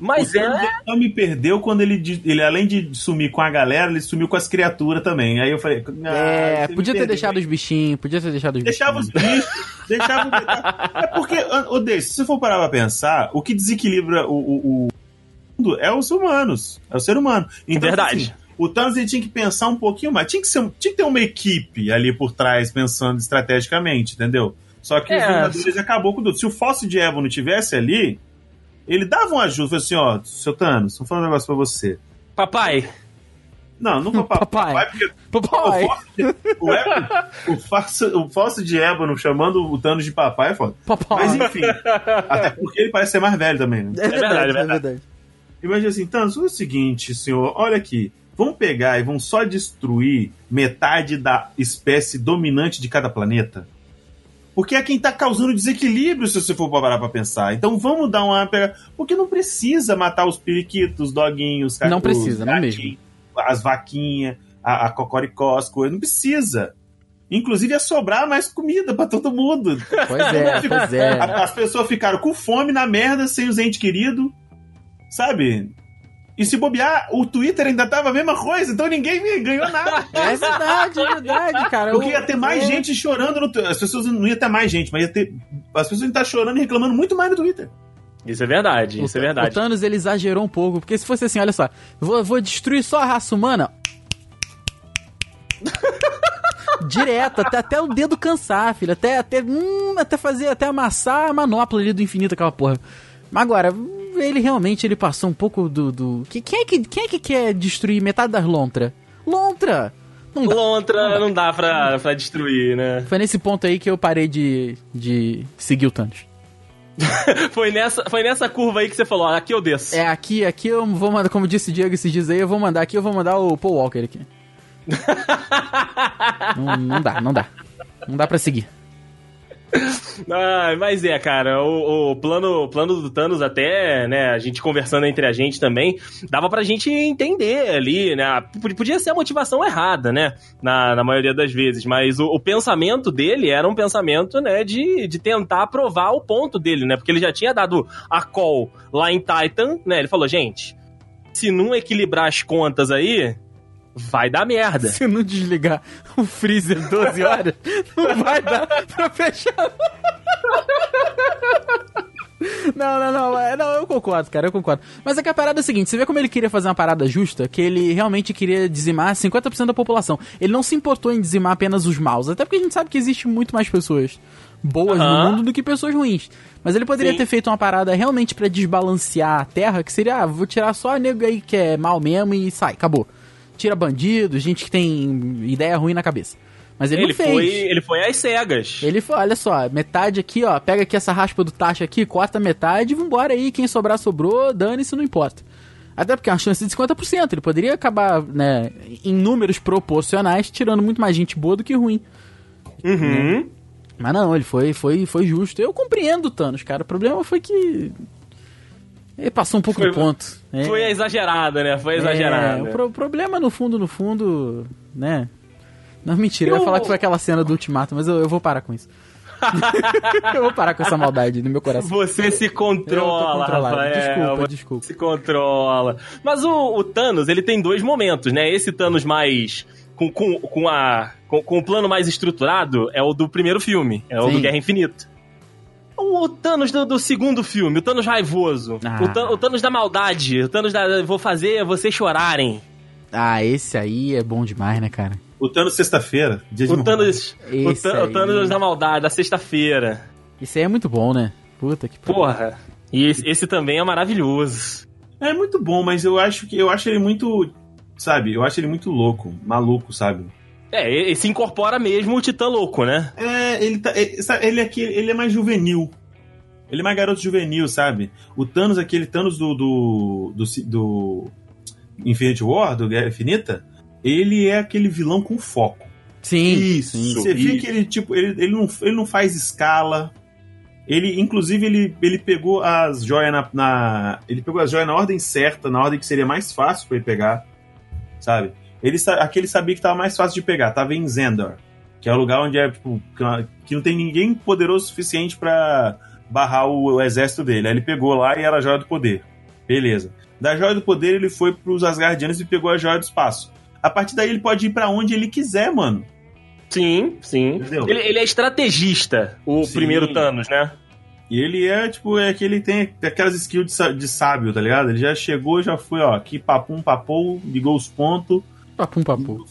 Mas o Thanos é. não me perdeu quando ele, ele, além de sumir com a galera, ele sumiu com as criaturas também. Aí eu falei, ah, é, podia ter deixado hein? os bichinhos, podia ter deixado os Deixava os bichinhos. bichos, deixava o É porque, ô Deis, se você for parar pra pensar, o que desequilibra o, o, o mundo é os humanos, é o ser humano. Então, Verdade. assim, o Thanos ele tinha que pensar um pouquinho mais. Tinha que, ser, tinha que ter uma equipe ali por trás pensando estrategicamente, entendeu? Só que os É. Vingadores acabou com tudo. Se o Fóssil de Evo não tivesse ali, ele dava um ajuda. Falou assim: ó, seu Thanos, vou falar um negócio pra você. Papai. Não, falar Papai. papai, porque Papai, o Fóssil, de Ébano chamando o Thanos de papai é foda. papai. Mas enfim, até porque ele parece ser mais velho também, né? É verdade, verdade, é é verdade. Imagina assim, Thanos, é o seguinte, senhor, olha aqui. Vamos pegar e vamos só destruir metade da espécie dominante de cada planeta? Porque é quem tá causando desequilíbrio, se você for parar pra pensar. Então vamos dar uma. pega- Porque não precisa matar os periquitos, os doguinhos, Não os precisa, não gatinhos, As vaquinhas, a, a cocoricó, as coisas. Não precisa. Inclusive ia sobrar mais comida pra todo mundo. Pois é, pois é. As pessoas ficaram com fome na merda, sem os entes queridos, sabe? E se bobear, o Twitter ainda tava a mesma coisa, então ninguém ganhou nada. É verdade, é verdade, cara. Porque O- ia ter mais é. gente chorando no Twitter. As pessoas não ia ter mais gente, mas ia ter. As pessoas iam estar chorando e reclamando muito mais no Twitter. Isso é verdade, isso é O verdade. Thanos ele exagerou um pouco, porque se fosse assim, olha só, vou, vou destruir só a raça humana. Direto, até, até o dedo cansar, filho. Até, até, hum, até fazer, até amassar a manopla ali do infinito, aquela porra. Mas agora, ele realmente ele passou um pouco do. do... Que- Quem, é que, quem é que quer destruir metade das Lontra? Lontra! Não dá. Lontra não dá pra, pra destruir, né? Foi nesse ponto aí que eu parei de, de seguir o Thanos. Foi nessa, foi nessa curva aí que você falou, ó, aqui eu desço. É, aqui, aqui eu vou mandar, como disse o Diego esses dias aí, eu vou mandar aqui, eu vou mandar o Paul Walker aqui. não, não dá, não dá. Não dá pra seguir. Ah, mas é, cara, o, o plano, o plano do Thanos até, né, a gente conversando entre a gente também, dava pra gente entender ali, né, podia ser a motivação errada, né, na, na maioria das vezes, mas o, o pensamento dele era um pensamento, né, de, de tentar provar o ponto dele, né, porque ele já tinha dado a call lá em Titan, né, ele falou, gente, se não equilibrar as contas aí, vai dar merda. Se não desligar o freezer 12 horas, não vai dar pra fechar. Não, não, não, é, não, eu concordo, cara, eu concordo. Mas é que a parada é a seguinte, você vê como ele queria fazer uma parada justa, que ele realmente queria dizimar 50% da população. Ele não se importou em dizimar apenas os maus, até porque a gente sabe que existe muito mais pessoas boas Aham. no mundo do que pessoas ruins. Mas ele poderia Sim. ter feito uma parada realmente pra desbalancear a Terra, que seria, ah, vou tirar só a nego aí que é mal mesmo e sai, acabou. Tira bandido, gente que tem ideia ruim na cabeça. Mas ele, Ele, foi, ele foi às cegas. Ele foi, olha só, metade aqui, ó, pega aqui essa raspa do taxa aqui, corta metade e vambora aí, quem sobrar sobrou, dane-se, não importa. Até porque é uma chance de 50%, ele poderia acabar, né, em números proporcionais, tirando muito mais gente boa do que ruim. Uhum. Mas não, ele foi, foi, foi justo. Eu compreendo o Thanos, cara. O problema foi que. Ele passou um pouco Foi- do ponto. É, Foi exagerada, né? Foi exagerada. É, o pro- problema, no fundo, no fundo, né? Não, mentira, eu ia Eu- falar que foi aquela cena do Ultimato, mas eu, eu vou parar com isso. eu vou parar com essa maldade no meu coração. Você se controla. Rafael. Desculpa, desculpa. Se controla. Mas o, o Thanos, ele tem dois momentos, né? Esse Thanos mais. Com, com, com, a, com, com o plano mais estruturado é o do primeiro filme, é o Sim. do Guerra Infinita. O Thanos do, do segundo filme, o Thanos raivoso, Ah. o, Than- o Thanos da maldade, o Thanos da vou fazer vocês chorarem. Ah, esse aí é bom demais, né, cara? O Thanos sexta-feira, dia de O. Thanos, o, Esse Than- o. Thanos da maldade, da sexta-feira. Esse aí é muito bom, né? Puta que pariu. Porra. E esse, esse também é maravilhoso. É muito bom, mas eu acho que eu acho ele muito, sabe? Eu acho ele muito louco, maluco, sabe? É, ele se incorpora mesmo o Titã Louco, né? É, ele tá, é, ele aqui, ele é mais juvenil. Ele é mais garoto juvenil, sabe? O Thanos, aquele Thanos do do, do, do Infinity War, do Guerra Infinita, ele é aquele vilão com foco. Sim, sim. Você vê que ele, tipo, ele, ele, não, ele não faz escala. Ele, inclusive, ele, ele pegou as joias na, na- Ele pegou as joias na ordem certa, na ordem que seria mais fácil pra ele pegar. Sabe? Ele, aqui ele sabia que tava mais fácil de pegar, tava em Zendor. Que é o lugar onde é, tipo, que não- tem ninguém poderoso o suficiente pra barrar o, o exército dele. Aí ele pegou lá e era a joia do poder. Beleza. Da joia do poder ele foi pros Asgardianos e pegou a joia do espaço. A partir daí ele pode ir pra onde ele quiser, mano. Sim, sim. Ele, ele é estrategista, o Sim. primeiro Thanos, né? E ele é, tipo, é que ele tem aquelas skills de, de sábio, tá ligado? Ele já chegou, já foi, ó, aqui papum, papou, ligou os pontos. Papum, papu.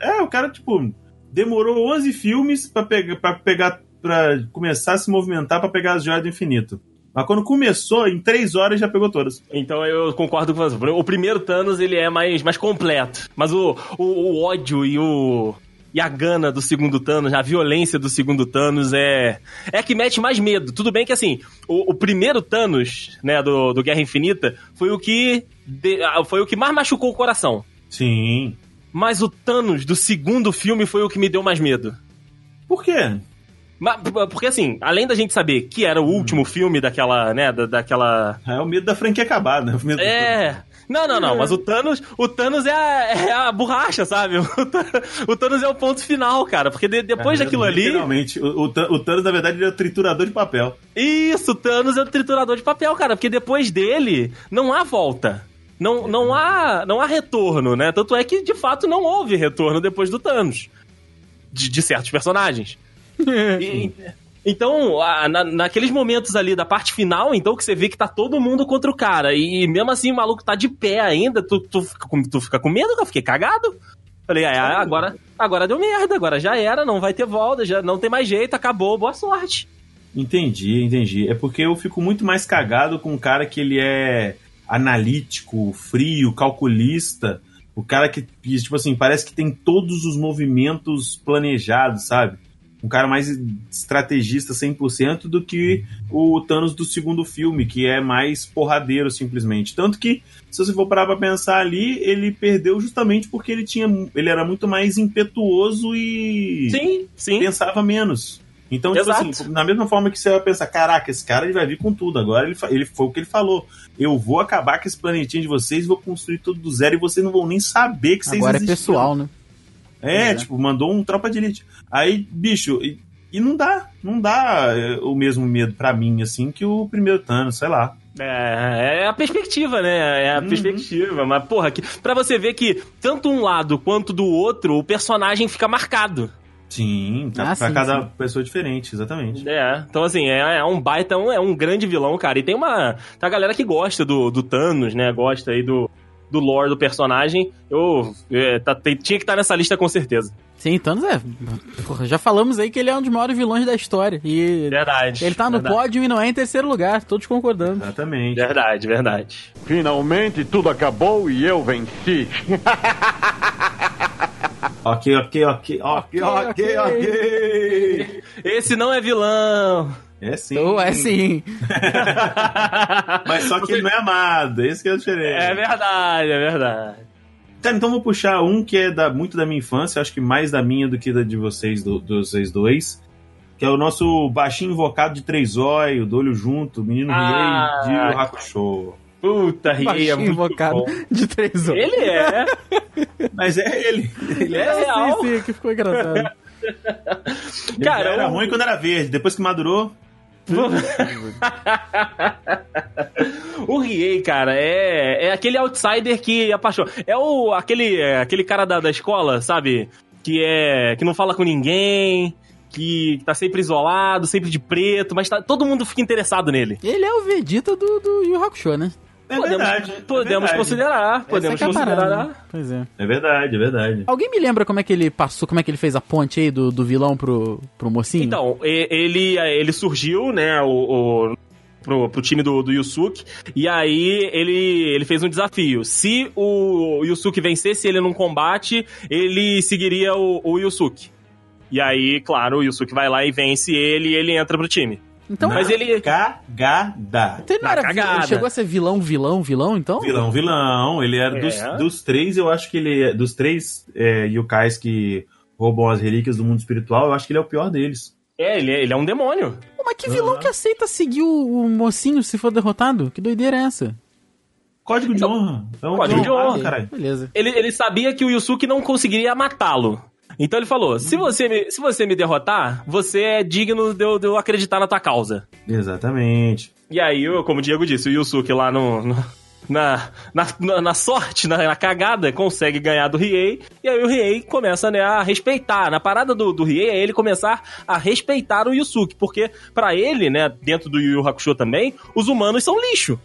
É, o cara, tipo, demorou 11 filmes pra pegar, pra pegar, pra começar a se movimentar pra pegar as joias do infinito. Mas quando começou, em 3 horas já pegou todas. Então eu concordo com você. O primeiro Thanos, ele é mais, mais completo. Mas o, o, o ódio e o... E a gana do segundo Thanos, a violência do segundo Thanos é. É que mete mais medo. Tudo bem que assim, o, o primeiro Thanos, né, do, do Guerra Infinita, foi o que. de- ah, foi o que mais machucou o coração. Sim. Mas o Thanos do segundo filme foi o que me deu mais medo. Por quê? Porque assim, além da gente saber que era o último filme daquela, né, da- daquela... É o medo da franquia acabar, né? É... Não, não, não, mas o Thanos, o Thanos é a, é a borracha, sabe? O Tha- O Thanos é o ponto final, cara, porque de- depois É, daquilo ali... Literalmente. O, o Thanos, na verdade, ele é o triturador de papel. Isso, o Thanos é o triturador de papel, cara, porque depois dele não há volta. Não, não, há, não há retorno, né? Tanto é que, de fato, não houve retorno depois do Thanos. De, de certos personagens. E- então, a- na- naqueles momentos ali da parte final, então, que você vê que tá todo mundo contra o cara, e mesmo assim o maluco tá de pé ainda, tu, tu, fica, com, tu fica com medo, eu fiquei cagado. Falei, ah, é, agora, agora deu merda, agora já era, não vai ter volta, já não tem mais jeito, acabou, boa sorte. Entendi, entendi. É porque eu fico muito mais cagado com um cara que ele é analítico, frio, calculista. O cara que, tipo assim, parece que tem todos os movimentos planejados, sabe? Um cara mais estrategista 100% do que o Thanos do segundo filme, que é mais porradeiro simplesmente. Tanto que, se você for parar pra pensar ali, ele perdeu justamente porque ele tinha ele era muito mais impetuoso e Sim, sim. pensava menos. Então, tipo Exato. assim, na mesma forma que você vai pensar, caraca, esse cara ele vai vir com tudo. Agora ele, ele foi o que ele falou. Eu vou acabar com esse planetinho de vocês, vou construir tudo do zero e vocês não vão nem saber que vocês Agora é existiram. pessoal, né? É, É. tipo, mandou um tropa de elite. Aí, bicho, e, e não dá, não dá é, o mesmo medo pra mim, assim, que o primeiro Thanos, sei lá. É, é a perspectiva, né? É a Uhum. perspectiva. Mas, porra, que, pra você ver que tanto um lado quanto do outro, o personagem fica marcado. Sim, tá, Ah, pra sim, cada sim. pessoa diferente, exatamente. É, então assim, é, é um baita, um- é um grande vilão, cara. E tem uma. Tem a galera que gosta do, do Thanos, né? Gosta aí do, do lore do personagem. Eu. é, tá- tem- tinha que estar nessa lista com certeza. Sim, Thanos é. Porra, já falamos aí que ele é um dos maiores vilões da história. E Verdade. ele tá no verdade, pódio e não é em terceiro lugar, todos concordando. Exatamente. Verdade, verdade. Finalmente tudo acabou e eu venci. Ok, ok, ok, ok, ok, ok. Esse não é vilão. É sim. Então é sim. Mas só que ele não é amado, esse que é o diferente. É verdade, é verdade. Cara, então vou puxar um que é da, muito da minha infância, acho que mais da minha do que da de vocês, do, vocês dois. Que é o nosso baixinho invocado de três olhos, do olho junto, menino Ah. Riei de Hakusho. Puta, Rie é Baixinho muito invocado bom. de três olhos. Ele é. Mas é ele. Ele É real. Sim, sim, que ficou engraçado. Cara, era ruim quando era verde, depois que madurou. o Riei, cara, é, é aquele outsider que apaixona. É o aquele, é, aquele cara da, da escola, sabe? Que é que não fala com ninguém, que tá sempre isolado, sempre de preto, mas tá- todo mundo fica interessado nele. Ele é o Vegeta do, do Yu Hakusho, né? É podemos verdade. é podemos verdade. considerar, podemos é é considerar. Pois é. É verdade, é verdade. Alguém me lembra como é que ele passou, como é que ele fez a ponte aí do, do vilão pro, pro mocinho? Então, ele, ele surgiu, né, o, o- pro, pro time do, do Yusuke, e aí ele, ele fez um desafio. Se o Yusuke vencesse ele num combate, ele seguiria o, o Yusuke. E aí, claro, o Yusuke vai lá e vence ele e ele entra pro time. Então, Mas ele- Cagada. então ele não na era vilão, cagada. ele chegou a ser vilão, vilão, vilão, então? Vilão, vilão. Ele era É. dos, dos três, eu acho que ele é. Dos três é, yokais que roubam as relíquias do mundo espiritual, eu acho que ele é o pior deles. É, ele é, ele é um demônio. Pô, mas que vilão Aham. que aceita seguir o, o mocinho se for derrotado? Que doideira é essa? Código de honra. É um Código de honra, honra. caralho. Beleza. Ele, ele sabia que o Yusuke não conseguiria matá-lo. Então ele falou: se você me, se você me derrotar, você é digno de eu, de eu acreditar na tua causa. Exatamente. E aí, eu, como o Diego disse, o Yusuke lá no. no- na, na, na, sorte, na, na cagada, consegue ganhar do Riei. E aí o Riei começa né, a respeitar. Na parada do, do Riei é ele começar a respeitar o Yusuke. Porque, pra ele, né, dentro do Yu Yu Hakusho também, os humanos são lixo.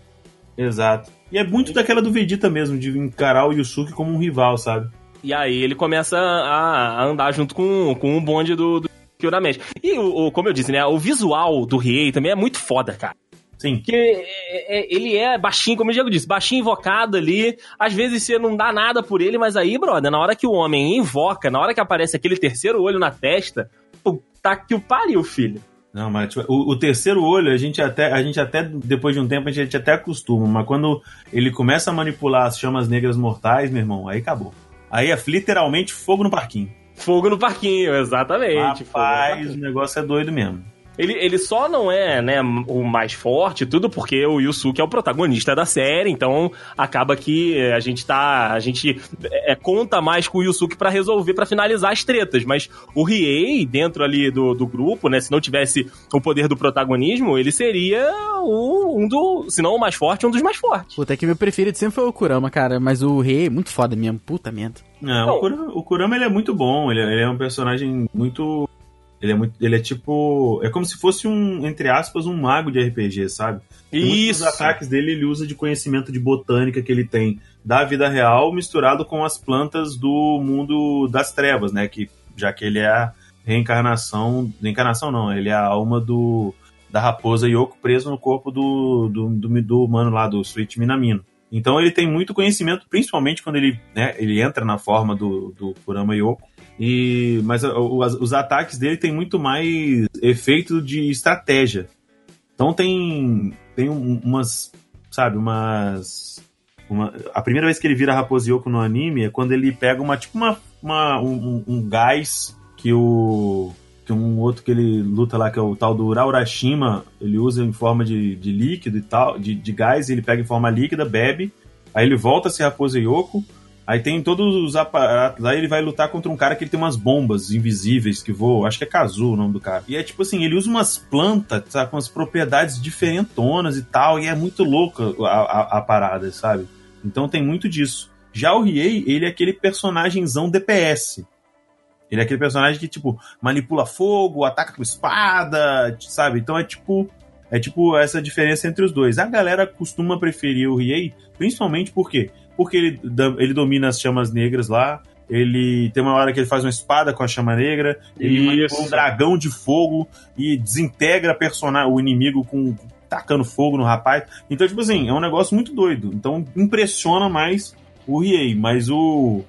Exato. E é muito daquela do Vegeta mesmo, de encarar o Yusuke como um rival, sabe? E aí ele começa a, a andar junto com, com o bonde do, do Kyurameshi. E, o, o- como eu disse, né, o visual do Riei também é muito foda, cara. Sim. Porque é- é- ele é baixinho, como o Diego disse, baixinho invocado ali. Às vezes você não dá nada por ele, mas aí, brother, na hora que o homem invoca, na hora que aparece aquele terceiro olho na testa, puta que o pariu, filho. Não, mas tipo, o, o terceiro olho, a gente até, a gente até, depois de um tempo, a gente até acostuma, mas quando ele começa a manipular as chamas negras mortais, meu irmão, aí acabou. Aí é literalmente fogo no parquinho. Fogo no parquinho, exatamente. no Rapaz, parquinho. o negócio é doido mesmo. Ele, ele só não é, né, o mais forte, tudo porque o Yusuke é o protagonista da série, então acaba que a gente tá. A gente é, conta mais com o Yusuke pra resolver, pra finalizar as tretas. Mas o Riei, dentro ali do, do grupo, né, se não tivesse o poder do protagonismo, ele seria o- um do. Se não o mais forte, um dos mais fortes. Puta, é que meu preferido sempre foi o Kurama, cara. Mas o Rei é muito foda mesmo. Puta merda. Não, Não. o Kurama, o Kurama, ele é muito bom, ele, é- ele é um personagem muito. Ele é muito. Ele é tipo. É como se fosse um, entre aspas, um mago de RPG, sabe? E dos ataques dele ele usa de conhecimento de botânica que ele tem da vida real misturado com as plantas do mundo das trevas, né? Que, já que ele é a reencarnação. Reencarnação não, ele é a alma do, da raposa Yoko preso no corpo do, do, do, do humano lá, do Sweet Minamino. Então ele tem muito conhecimento, principalmente quando ele, né, ele entra na forma do, do Kurama Yoko. E, mas os, ataques dele tem muito mais efeito de estratégia. Então tem, tem umas, sabe, umas... Uma, a primeira vez que ele vira Raposa Yoko no anime é quando ele pega uma, tipo uma, uma um, um gás que o que um outro que ele luta lá, que é o tal do Urashima, ele usa em forma de, de líquido e tal, de, de gás, ele pega em forma líquida, bebe, aí ele volta a ser Raposa Yoko, aí tem todos os aparatos, aí ele vai lutar contra um cara que ele tem umas bombas invisíveis que voam, acho que é Kazu o nome do cara. E é tipo assim, ele usa umas plantas, sabe, com umas propriedades diferentonas e tal, e é muito louca a, a, a parada, sabe? Então tem muito disso. Já o Riei, ele é aquele personagemzão DPS, ele é aquele personagem que, tipo, manipula fogo, ataca com espada, sabe? Então é tipo. É tipo essa diferença entre os dois. A galera costuma preferir o Riei, principalmente por quê? Porque ele, ele domina as chamas negras lá. Ele tem uma hora que ele faz uma espada com a chama negra. Ele manipula um dragão de fogo e desintegra o inimigo com tacando fogo no rapaz. Então, tipo assim, é um negócio muito doido. Então impressiona mais o Riei. Mas o,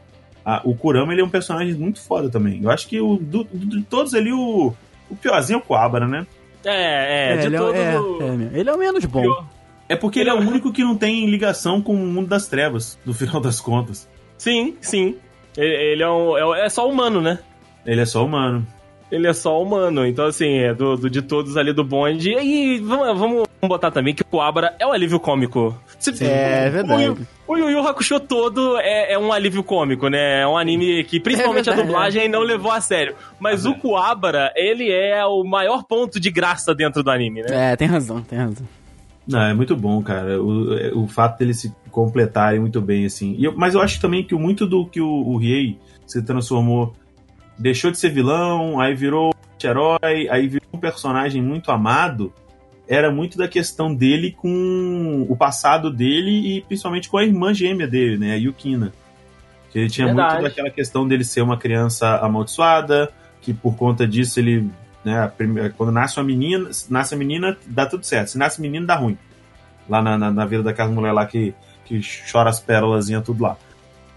a, o Kurama ele é um personagem muito foda também. Eu acho que o, do, do, de todos ali, o, o piorzinho é o Coabra, né? É, é, de ele, todo... é, é, ele é o menos bom. É porque ele é o único que não tem ligação com o mundo das trevas, no final das contas. Sim, sim. Ele, ele é, um, é, é só humano, né? Ele é só humano. Ele é só humano. Então, assim, é do, do de todos ali do bonde. E vamos, vamos botar também que o Coabra é o alívio cômico. Se, é, é verdade. O, o Yu Yu Hakusho todo é, é, um alívio cômico, né? É um anime que, principalmente é a dublagem, não levou a sério. Mas o Coabra, ele é o maior ponto de graça dentro do anime, né? É, tem razão, tem razão. Não, é muito bom, cara. O, o fato deles se completarem muito bem, assim. Eu, mas eu acho também que muito do que o, o Riei se transformou deixou de ser vilão, aí virou herói, aí virou um personagem muito amado, era muito da questão dele com o passado dele e principalmente com a irmã gêmea dele, né, a Yukina. Que ele tinha Verdade. muito daquela questão dele ser uma criança amaldiçoada, que por conta disso ele, né, quando nasce uma menina, nasce a menina, dá tudo certo. Se nasce menino, dá ruim. Lá na, na, na vida daquela mulher lá que, que chora as pérolas tudo lá.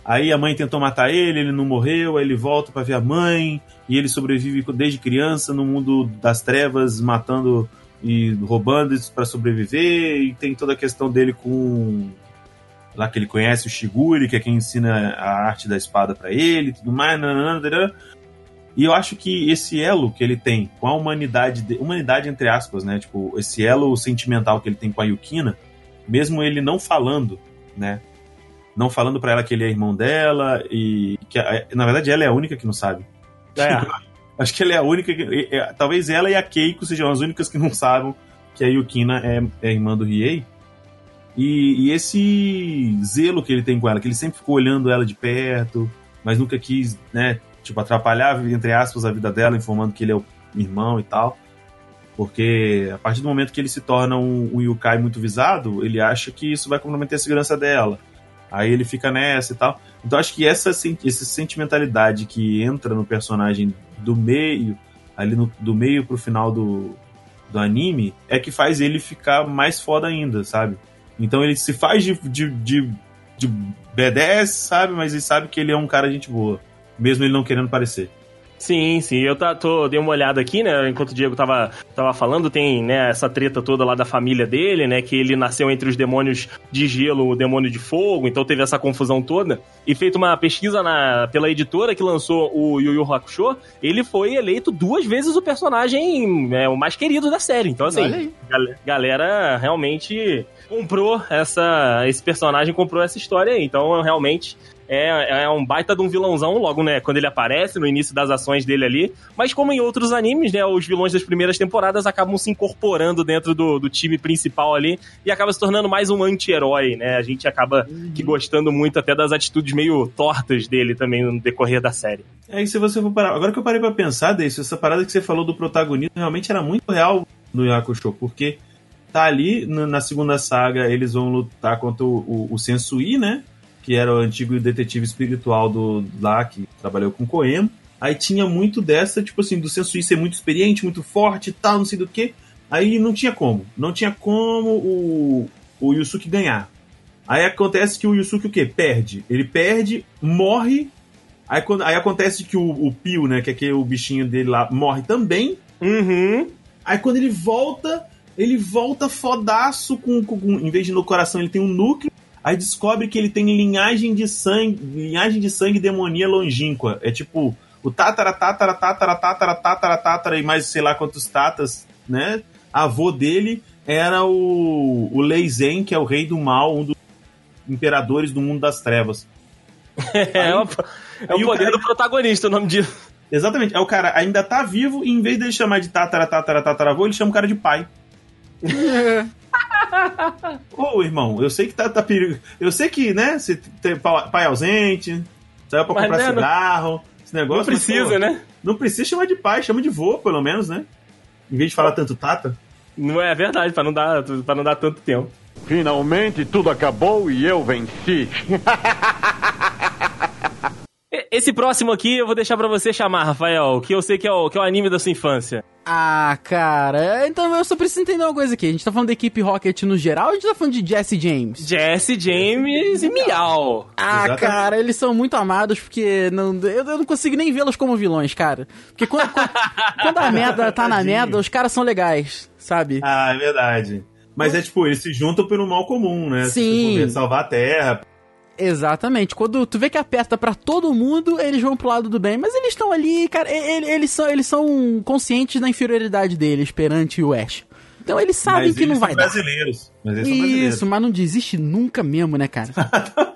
Aí a mãe tentou matar ele, ele não morreu, aí ele volta para ver a mãe, e ele sobrevive desde criança no mundo das trevas, matando e roubando para sobreviver, e tem toda a questão dele com lá que ele conhece o Shiguri, que é quem ensina a arte da espada para ele, tudo mais, nananana, e eu acho que esse elo que ele tem com a humanidade, humanidade entre aspas, né, tipo, esse elo sentimental que ele tem com a Yukina, mesmo ele não falando, né, não falando para ela que ele é irmão dela e que na verdade ela é a única que não sabe. É. Acho que ela é a única que, é, talvez ela e a Keiko sejam as únicas que não sabem que a Yukina é, é irmã do Riei. E, e, esse zelo que ele tem com ela, que ele sempre ficou olhando ela de perto, mas nunca quis, né, tipo, atrapalhar, entre aspas, a vida dela, informando que ele é o irmão e tal. Porque a partir do momento que ele se torna um, um Yukai muito visado, ele acha que isso vai comprometer a segurança dela. Aí ele fica nessa e tal. Então acho que essa, essa sentimentalidade que entra no personagem do meio, ali no, do meio pro final do, do anime, é que faz ele ficar mais foda ainda, sabe? Então ele se faz de, de, de, de B10, sabe? Mas ele sabe que ele é um cara gente boa, mesmo ele não querendo parecer. Sim, sim. Eu tá, tô, dei uma olhada aqui, né? Enquanto o Diego tava, tava falando, tem né, essa treta toda lá da família dele, né? Que ele nasceu entre os demônios de gelo o demônio de fogo, então teve essa confusão toda. E feito uma pesquisa na, pela editora que lançou o Yu Yu Hakusho, ele foi eleito duas vezes o personagem é, o mais querido da série. Então, assim, galera realmente comprou essa. Esse personagem comprou essa história aí. Então, realmente é, é um baita de um vilãozão, logo, né, quando ele aparece, no início das ações dele ali. Mas como em outros animes, né, os vilões das primeiras temporadas acabam se incorporando dentro do, do time principal ali e acaba se tornando mais um anti-herói, né? A gente acaba que gostando muito até das atitudes meio tortas dele também no decorrer da série. É, e se você for parar... Agora que eu parei pra pensar, Deis, essa parada que você falou do protagonismo realmente era muito real no Yakusho, porque tá ali na segunda saga, eles vão lutar contra o, o, o Sensui, né? Que era o antigo detetive espiritual do lá, que trabalhou com Coen. Aí tinha muito dessa, tipo assim, do Sensui ser muito experiente, muito forte e tal, não sei do que. Aí não tinha como. Não tinha como o, o Yusuke ganhar. Aí acontece que o Yusuke o quê? Perde. Ele perde, morre. Aí, quando, aí acontece que o, o Pio, né? Que é aquele, o bichinho dele lá, morre também. Uhum. Aí quando ele volta, ele volta fodaço com, com, com- Em vez de no coração, ele tem um núcleo. Aí descobre que ele tem linhagem de sangue. Linhagem de sangue demonia longínqua. É tipo o tatara, tatara, tatara, tatara, tatara, tatara, e mais sei lá quantos tatas, né? Avô dele era o, o Lei Zen, que é o rei do mal, um dos imperadores do mundo das trevas. É, o, é o aí o poder cara- do protagonista o nome disso. Exatamente. Aí o cara ainda tá vivo e em vez dele chamar de tatara, tatara, tataravô, ele chama o cara de pai. Ô, irmão, eu sei que tá, tá perigo. Eu sei que, né, você tem pa- pai ausente, saiu pra Mas, comprar né, não- cigarro, esse negócio. Não mas, precisa, pô, né? Não precisa chamar de pai, chama de vô, pelo menos, né? Em vez de falar tanto tata. Não é verdade, pra não dar, pra não dar tanto tempo. Finalmente tudo acabou e eu venci. Esse próximo aqui eu vou deixar pra você chamar, Rafael, que eu sei que é o, que é o anime da sua infância. Ah, cara, então eu só preciso entender uma coisa aqui. A gente tá falando da equipe Rocket no geral ou a gente tá falando de Jesse James? Jesse, James e Miau. Ah, Exatamente. cara, eles são muito amados porque não, eu, eu não consigo nem vê-los como vilões, cara. Porque quando, quando, quando a merda tá na merda, os caras são legais, sabe? Ah, é verdade. Mas é tipo, eles se juntam pelo mal comum, né? Sim. Tipo, salvar a Terra. Exatamente. Quando tu vê que aperta pra todo mundo, eles vão pro lado do bem. Mas eles estão ali, cara, e- e- eles são, eles são conscientes da inferioridade deles perante o Ash. Então eles sabem mas que não eles vai são dar. brasileiros. Mas eles são brasileiros. Isso, mas não desiste nunca mesmo, né, cara?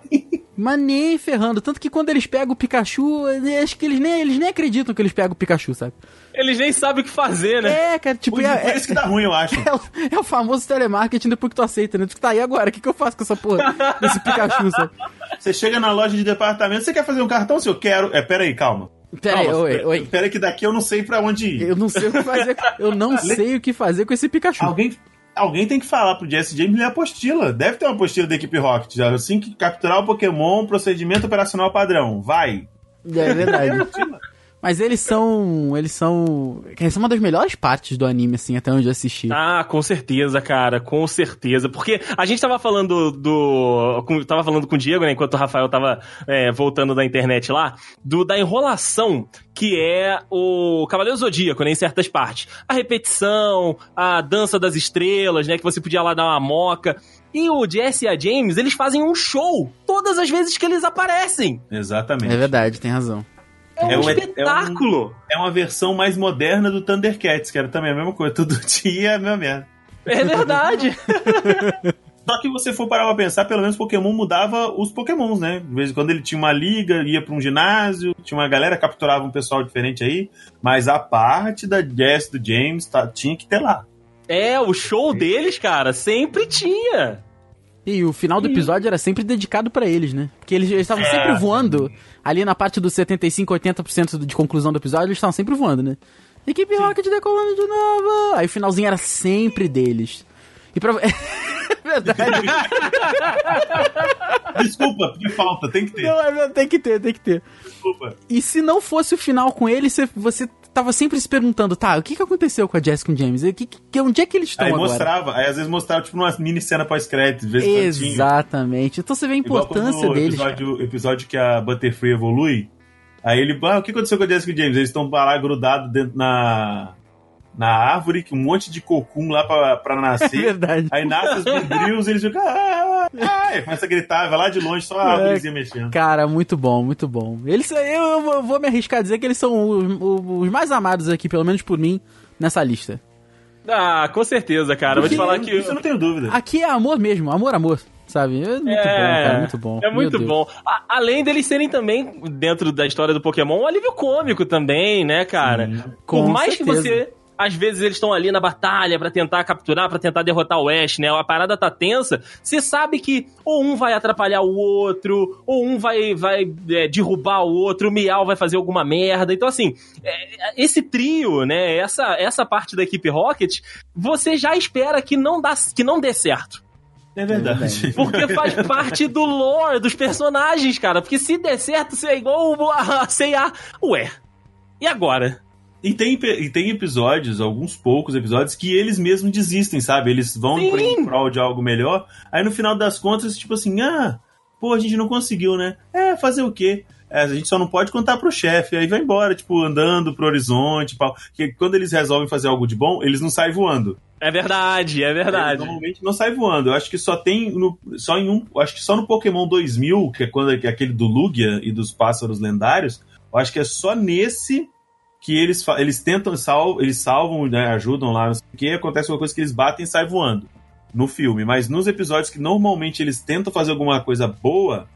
mas nem ferrando. Tanto que quando eles pegam o Pikachu, acho que eles nem, eles nem acreditam que eles pegam o Pikachu, sabe? Eles nem sabem o que fazer, né? É, cara, tipo, Por, é, por isso que dá ruim, eu acho. é o, é o famoso telemarketing depois que tu aceita, né? Tu tá aí agora, o que, que eu faço com essa porra desse Pikachu, sabe? Você chega na loja de departamento, você quer fazer um cartão? Se eu quero. É, pera aí, calma. Pera aí, Calma, oi, oi. Pera aí que daqui eu não sei pra onde ir. Eu não sei o que fazer. Eu não sei o que fazer com esse Pikachu. Alguém, alguém tem que falar pro Jesse James ler a apostila. Deve ter uma apostila da equipe Rocket. Já. Assim que capturar o Pokémon, procedimento operacional padrão. Vai. É verdade. Mas eles são. Eles são. Eles são uma das melhores partes do anime, assim, até onde eu assisti. Ah, com certeza, cara, com certeza. Porque a gente tava falando do. com- tava falando com o Diego, né, enquanto o Rafael tava é, voltando da internet lá, do, da enrolação que é o Cavaleiro Zodíaco, né, em certas partes. A repetição, a dança das estrelas, né, que você podia lá dar uma moca. E o Jesse e a James, eles fazem um show todas as vezes que eles aparecem. Exatamente. É verdade, tem razão. É um É um- é um- espetáculo. É uma versão mais moderna do Thundercats, que era também a mesma coisa. Todo dia é a mesma merda. É verdade. Só que você for parar pra pensar, pelo menos Pokémon mudava os Pokémons, né? De vez em quando ele tinha uma liga, ia pra um ginásio, tinha uma galera, capturava um pessoal diferente aí, mas a parte da Jess do James tá- tinha que ter lá. é, o show deles, cara, sempre tinha. E o final do episódio era sempre dedicado pra eles, né? Porque eles estavam É. sempre voando. Ali na parte dos 75, 80% de conclusão do episódio, eles estavam sempre voando, né? Equipe Rocket decolando de novo. Aí o finalzinho era sempre deles. E pra. É verdade. Desculpa, que falta, tem que ter. Não, é tem que ter, tem que ter. Desculpa. E se não fosse o final com ele, você tava sempre se perguntando, tá, o que que aconteceu com a Jess e o James? E que, que, onde é que eles estão Aí agora? mostrava, aí às vezes mostrava tipo uma mini cena pós-crédito, de vez em. Exatamente. Então você vê a Igual importância quando deles. cara. Episódio, episódio que a Butterfree evolui. Aí ele, ah, o que aconteceu com a Jessica e o James? Eles estão lá grudados dentro na, na árvore, com um monte de cocum lá pra, pra É nascer. verdade. Aí nasce os brilhos, eles ficam. Ah, ah, e começa a gritar, vai lá de longe, só a É. árvorezinha mexendo. Cara, muito bom, muito bom. Eles, eu, eu vou- me arriscar a dizer que eles são os, os mais amados aqui, pelo menos por mim, nessa lista. Ah, com certeza, cara. Vou te falar que. Isso eu não tenho dúvida. Aqui é amor mesmo, amor, amor, sabe? É muito bom, cara, muito bom. É muito bom. A- além deles serem também, dentro da história do Pokémon, um alívio cômico também, né, cara? com Por mais certeza. que você. Às vezes eles estão ali na batalha pra tentar capturar, pra tentar derrotar o Ash, né? A parada tá tensa. Você sabe que ou um vai atrapalhar o outro, ou um vai, vai é, derrubar o outro, o Miau vai fazer alguma merda. Então, assim, é, esse trio, né? Essa, essa parte da equipe Rocket, você já espera que não, dá, que não dê certo. É verdade. Porque faz parte do lore dos personagens, cara. Porque se der certo, você é igual o- a C&A. Ué, e agora? E tem, e tem episódios, alguns poucos episódios, que eles mesmos desistem, sabe? Eles vão Sim. em prol de algo melhor. Aí no final das contas, tipo assim, ah, pô, a gente não conseguiu, né? É, fazer o quê? É, a gente só não pode contar pro chefe. Aí vai embora, tipo, andando pro horizonte e pau. Porque quando eles resolvem fazer algo de bom, eles não saem voando. É verdade, é Eles verdade. normalmente não sai voando. Eu acho que só tem no, só em um, acho que só no Pokémon 2000, que é quando que é aquele do Lugia e dos pássaros lendários, eu acho que é só nesse que eles eles tentam eles salvam, né, ajudam lá, não sei o que, acontece uma coisa que eles batem e saem voando no filme, mas nos episódios que normalmente eles tentam fazer alguma coisa boa,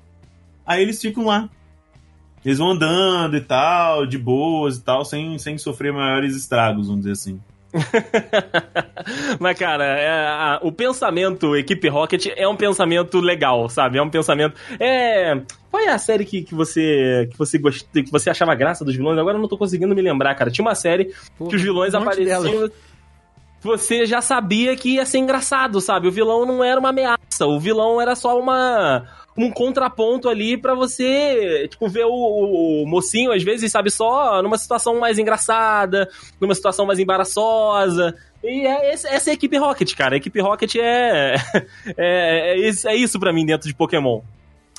aí eles ficam lá. Eles vão andando e tal, de boas e tal, sem, sem sofrer maiores estragos, vamos dizer assim. Mas, cara, é, a- o pensamento Equipe Rocket é um pensamento legal, sabe? É um pensamento. É. Qual é a série que, que você que você gost... que você achava graça dos vilões? Agora eu não tô conseguindo me lembrar, cara. Tinha uma série Pô, que os vilões um apareciam. delas. Você já sabia que ia ser engraçado, sabe? O vilão não era uma ameaça, o vilão era só uma um contraponto ali pra você, tipo, ver o, o- mocinho às vezes, sabe, só numa situação mais engraçada, numa situação mais embaraçosa. E é, esse- essa é a equipe Rocket, cara. A equipe Rocket é é, é, isso- é isso pra mim dentro de Pokémon.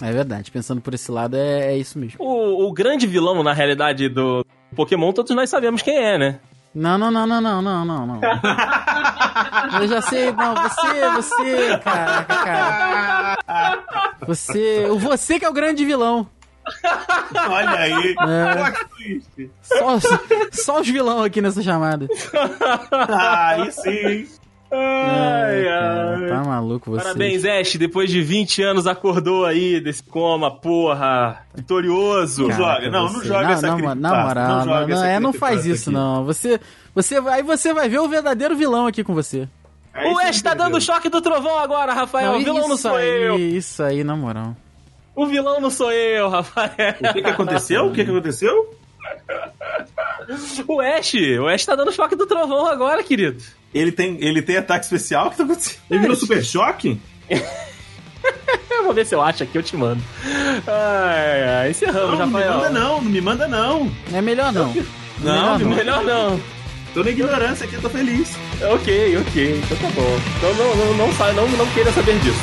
É verdade, pensando por esse lado, é, é isso mesmo. O, o grande vilão, na realidade, do Pokémon, todos nós sabemos quem é, né? Não, não, não, não, não, não, não, não. Eu já sei, não, você, você, caraca, cara. Você, o você que é o grande vilão. Olha aí, É. Só, só os vilão aqui nessa chamada. Ah, aí sim. Ai, cara, ai. tá maluco você. Parabéns, Ash. Depois de 20 anos acordou aí desse coma, porra. Vitorioso. Não joga, não, não joga essa não, creepypasta, Na moral, não não, joga não, essa é, não faz isso, aqui. não. Você, você, aí você vai ver o verdadeiro vilão aqui com você. Aí O Ash tá dando choque do trovão agora, Rafael. Não, o vilão não isso sou aí, eu. Isso aí, na moral. O vilão não sou eu, Rafael. O que, que aconteceu? O que, que aconteceu? O Ash, o Ash tá dando choque do trovão agora, querido. Ele tem, ele tem ataque especial? Que tá acontecendo? Ele virou super choque? Eu vou ver se eu acho aqui, eu te mando. Ai, ai. Encerramos, Não, não me Rafael. manda não, não me manda não. É melhor não. Não, Melhor não. Melhor não. Tô na ignorância aqui, eu tô feliz. Ok, ok. Então tá bom. Então não, não, não, não, não queira saber disso.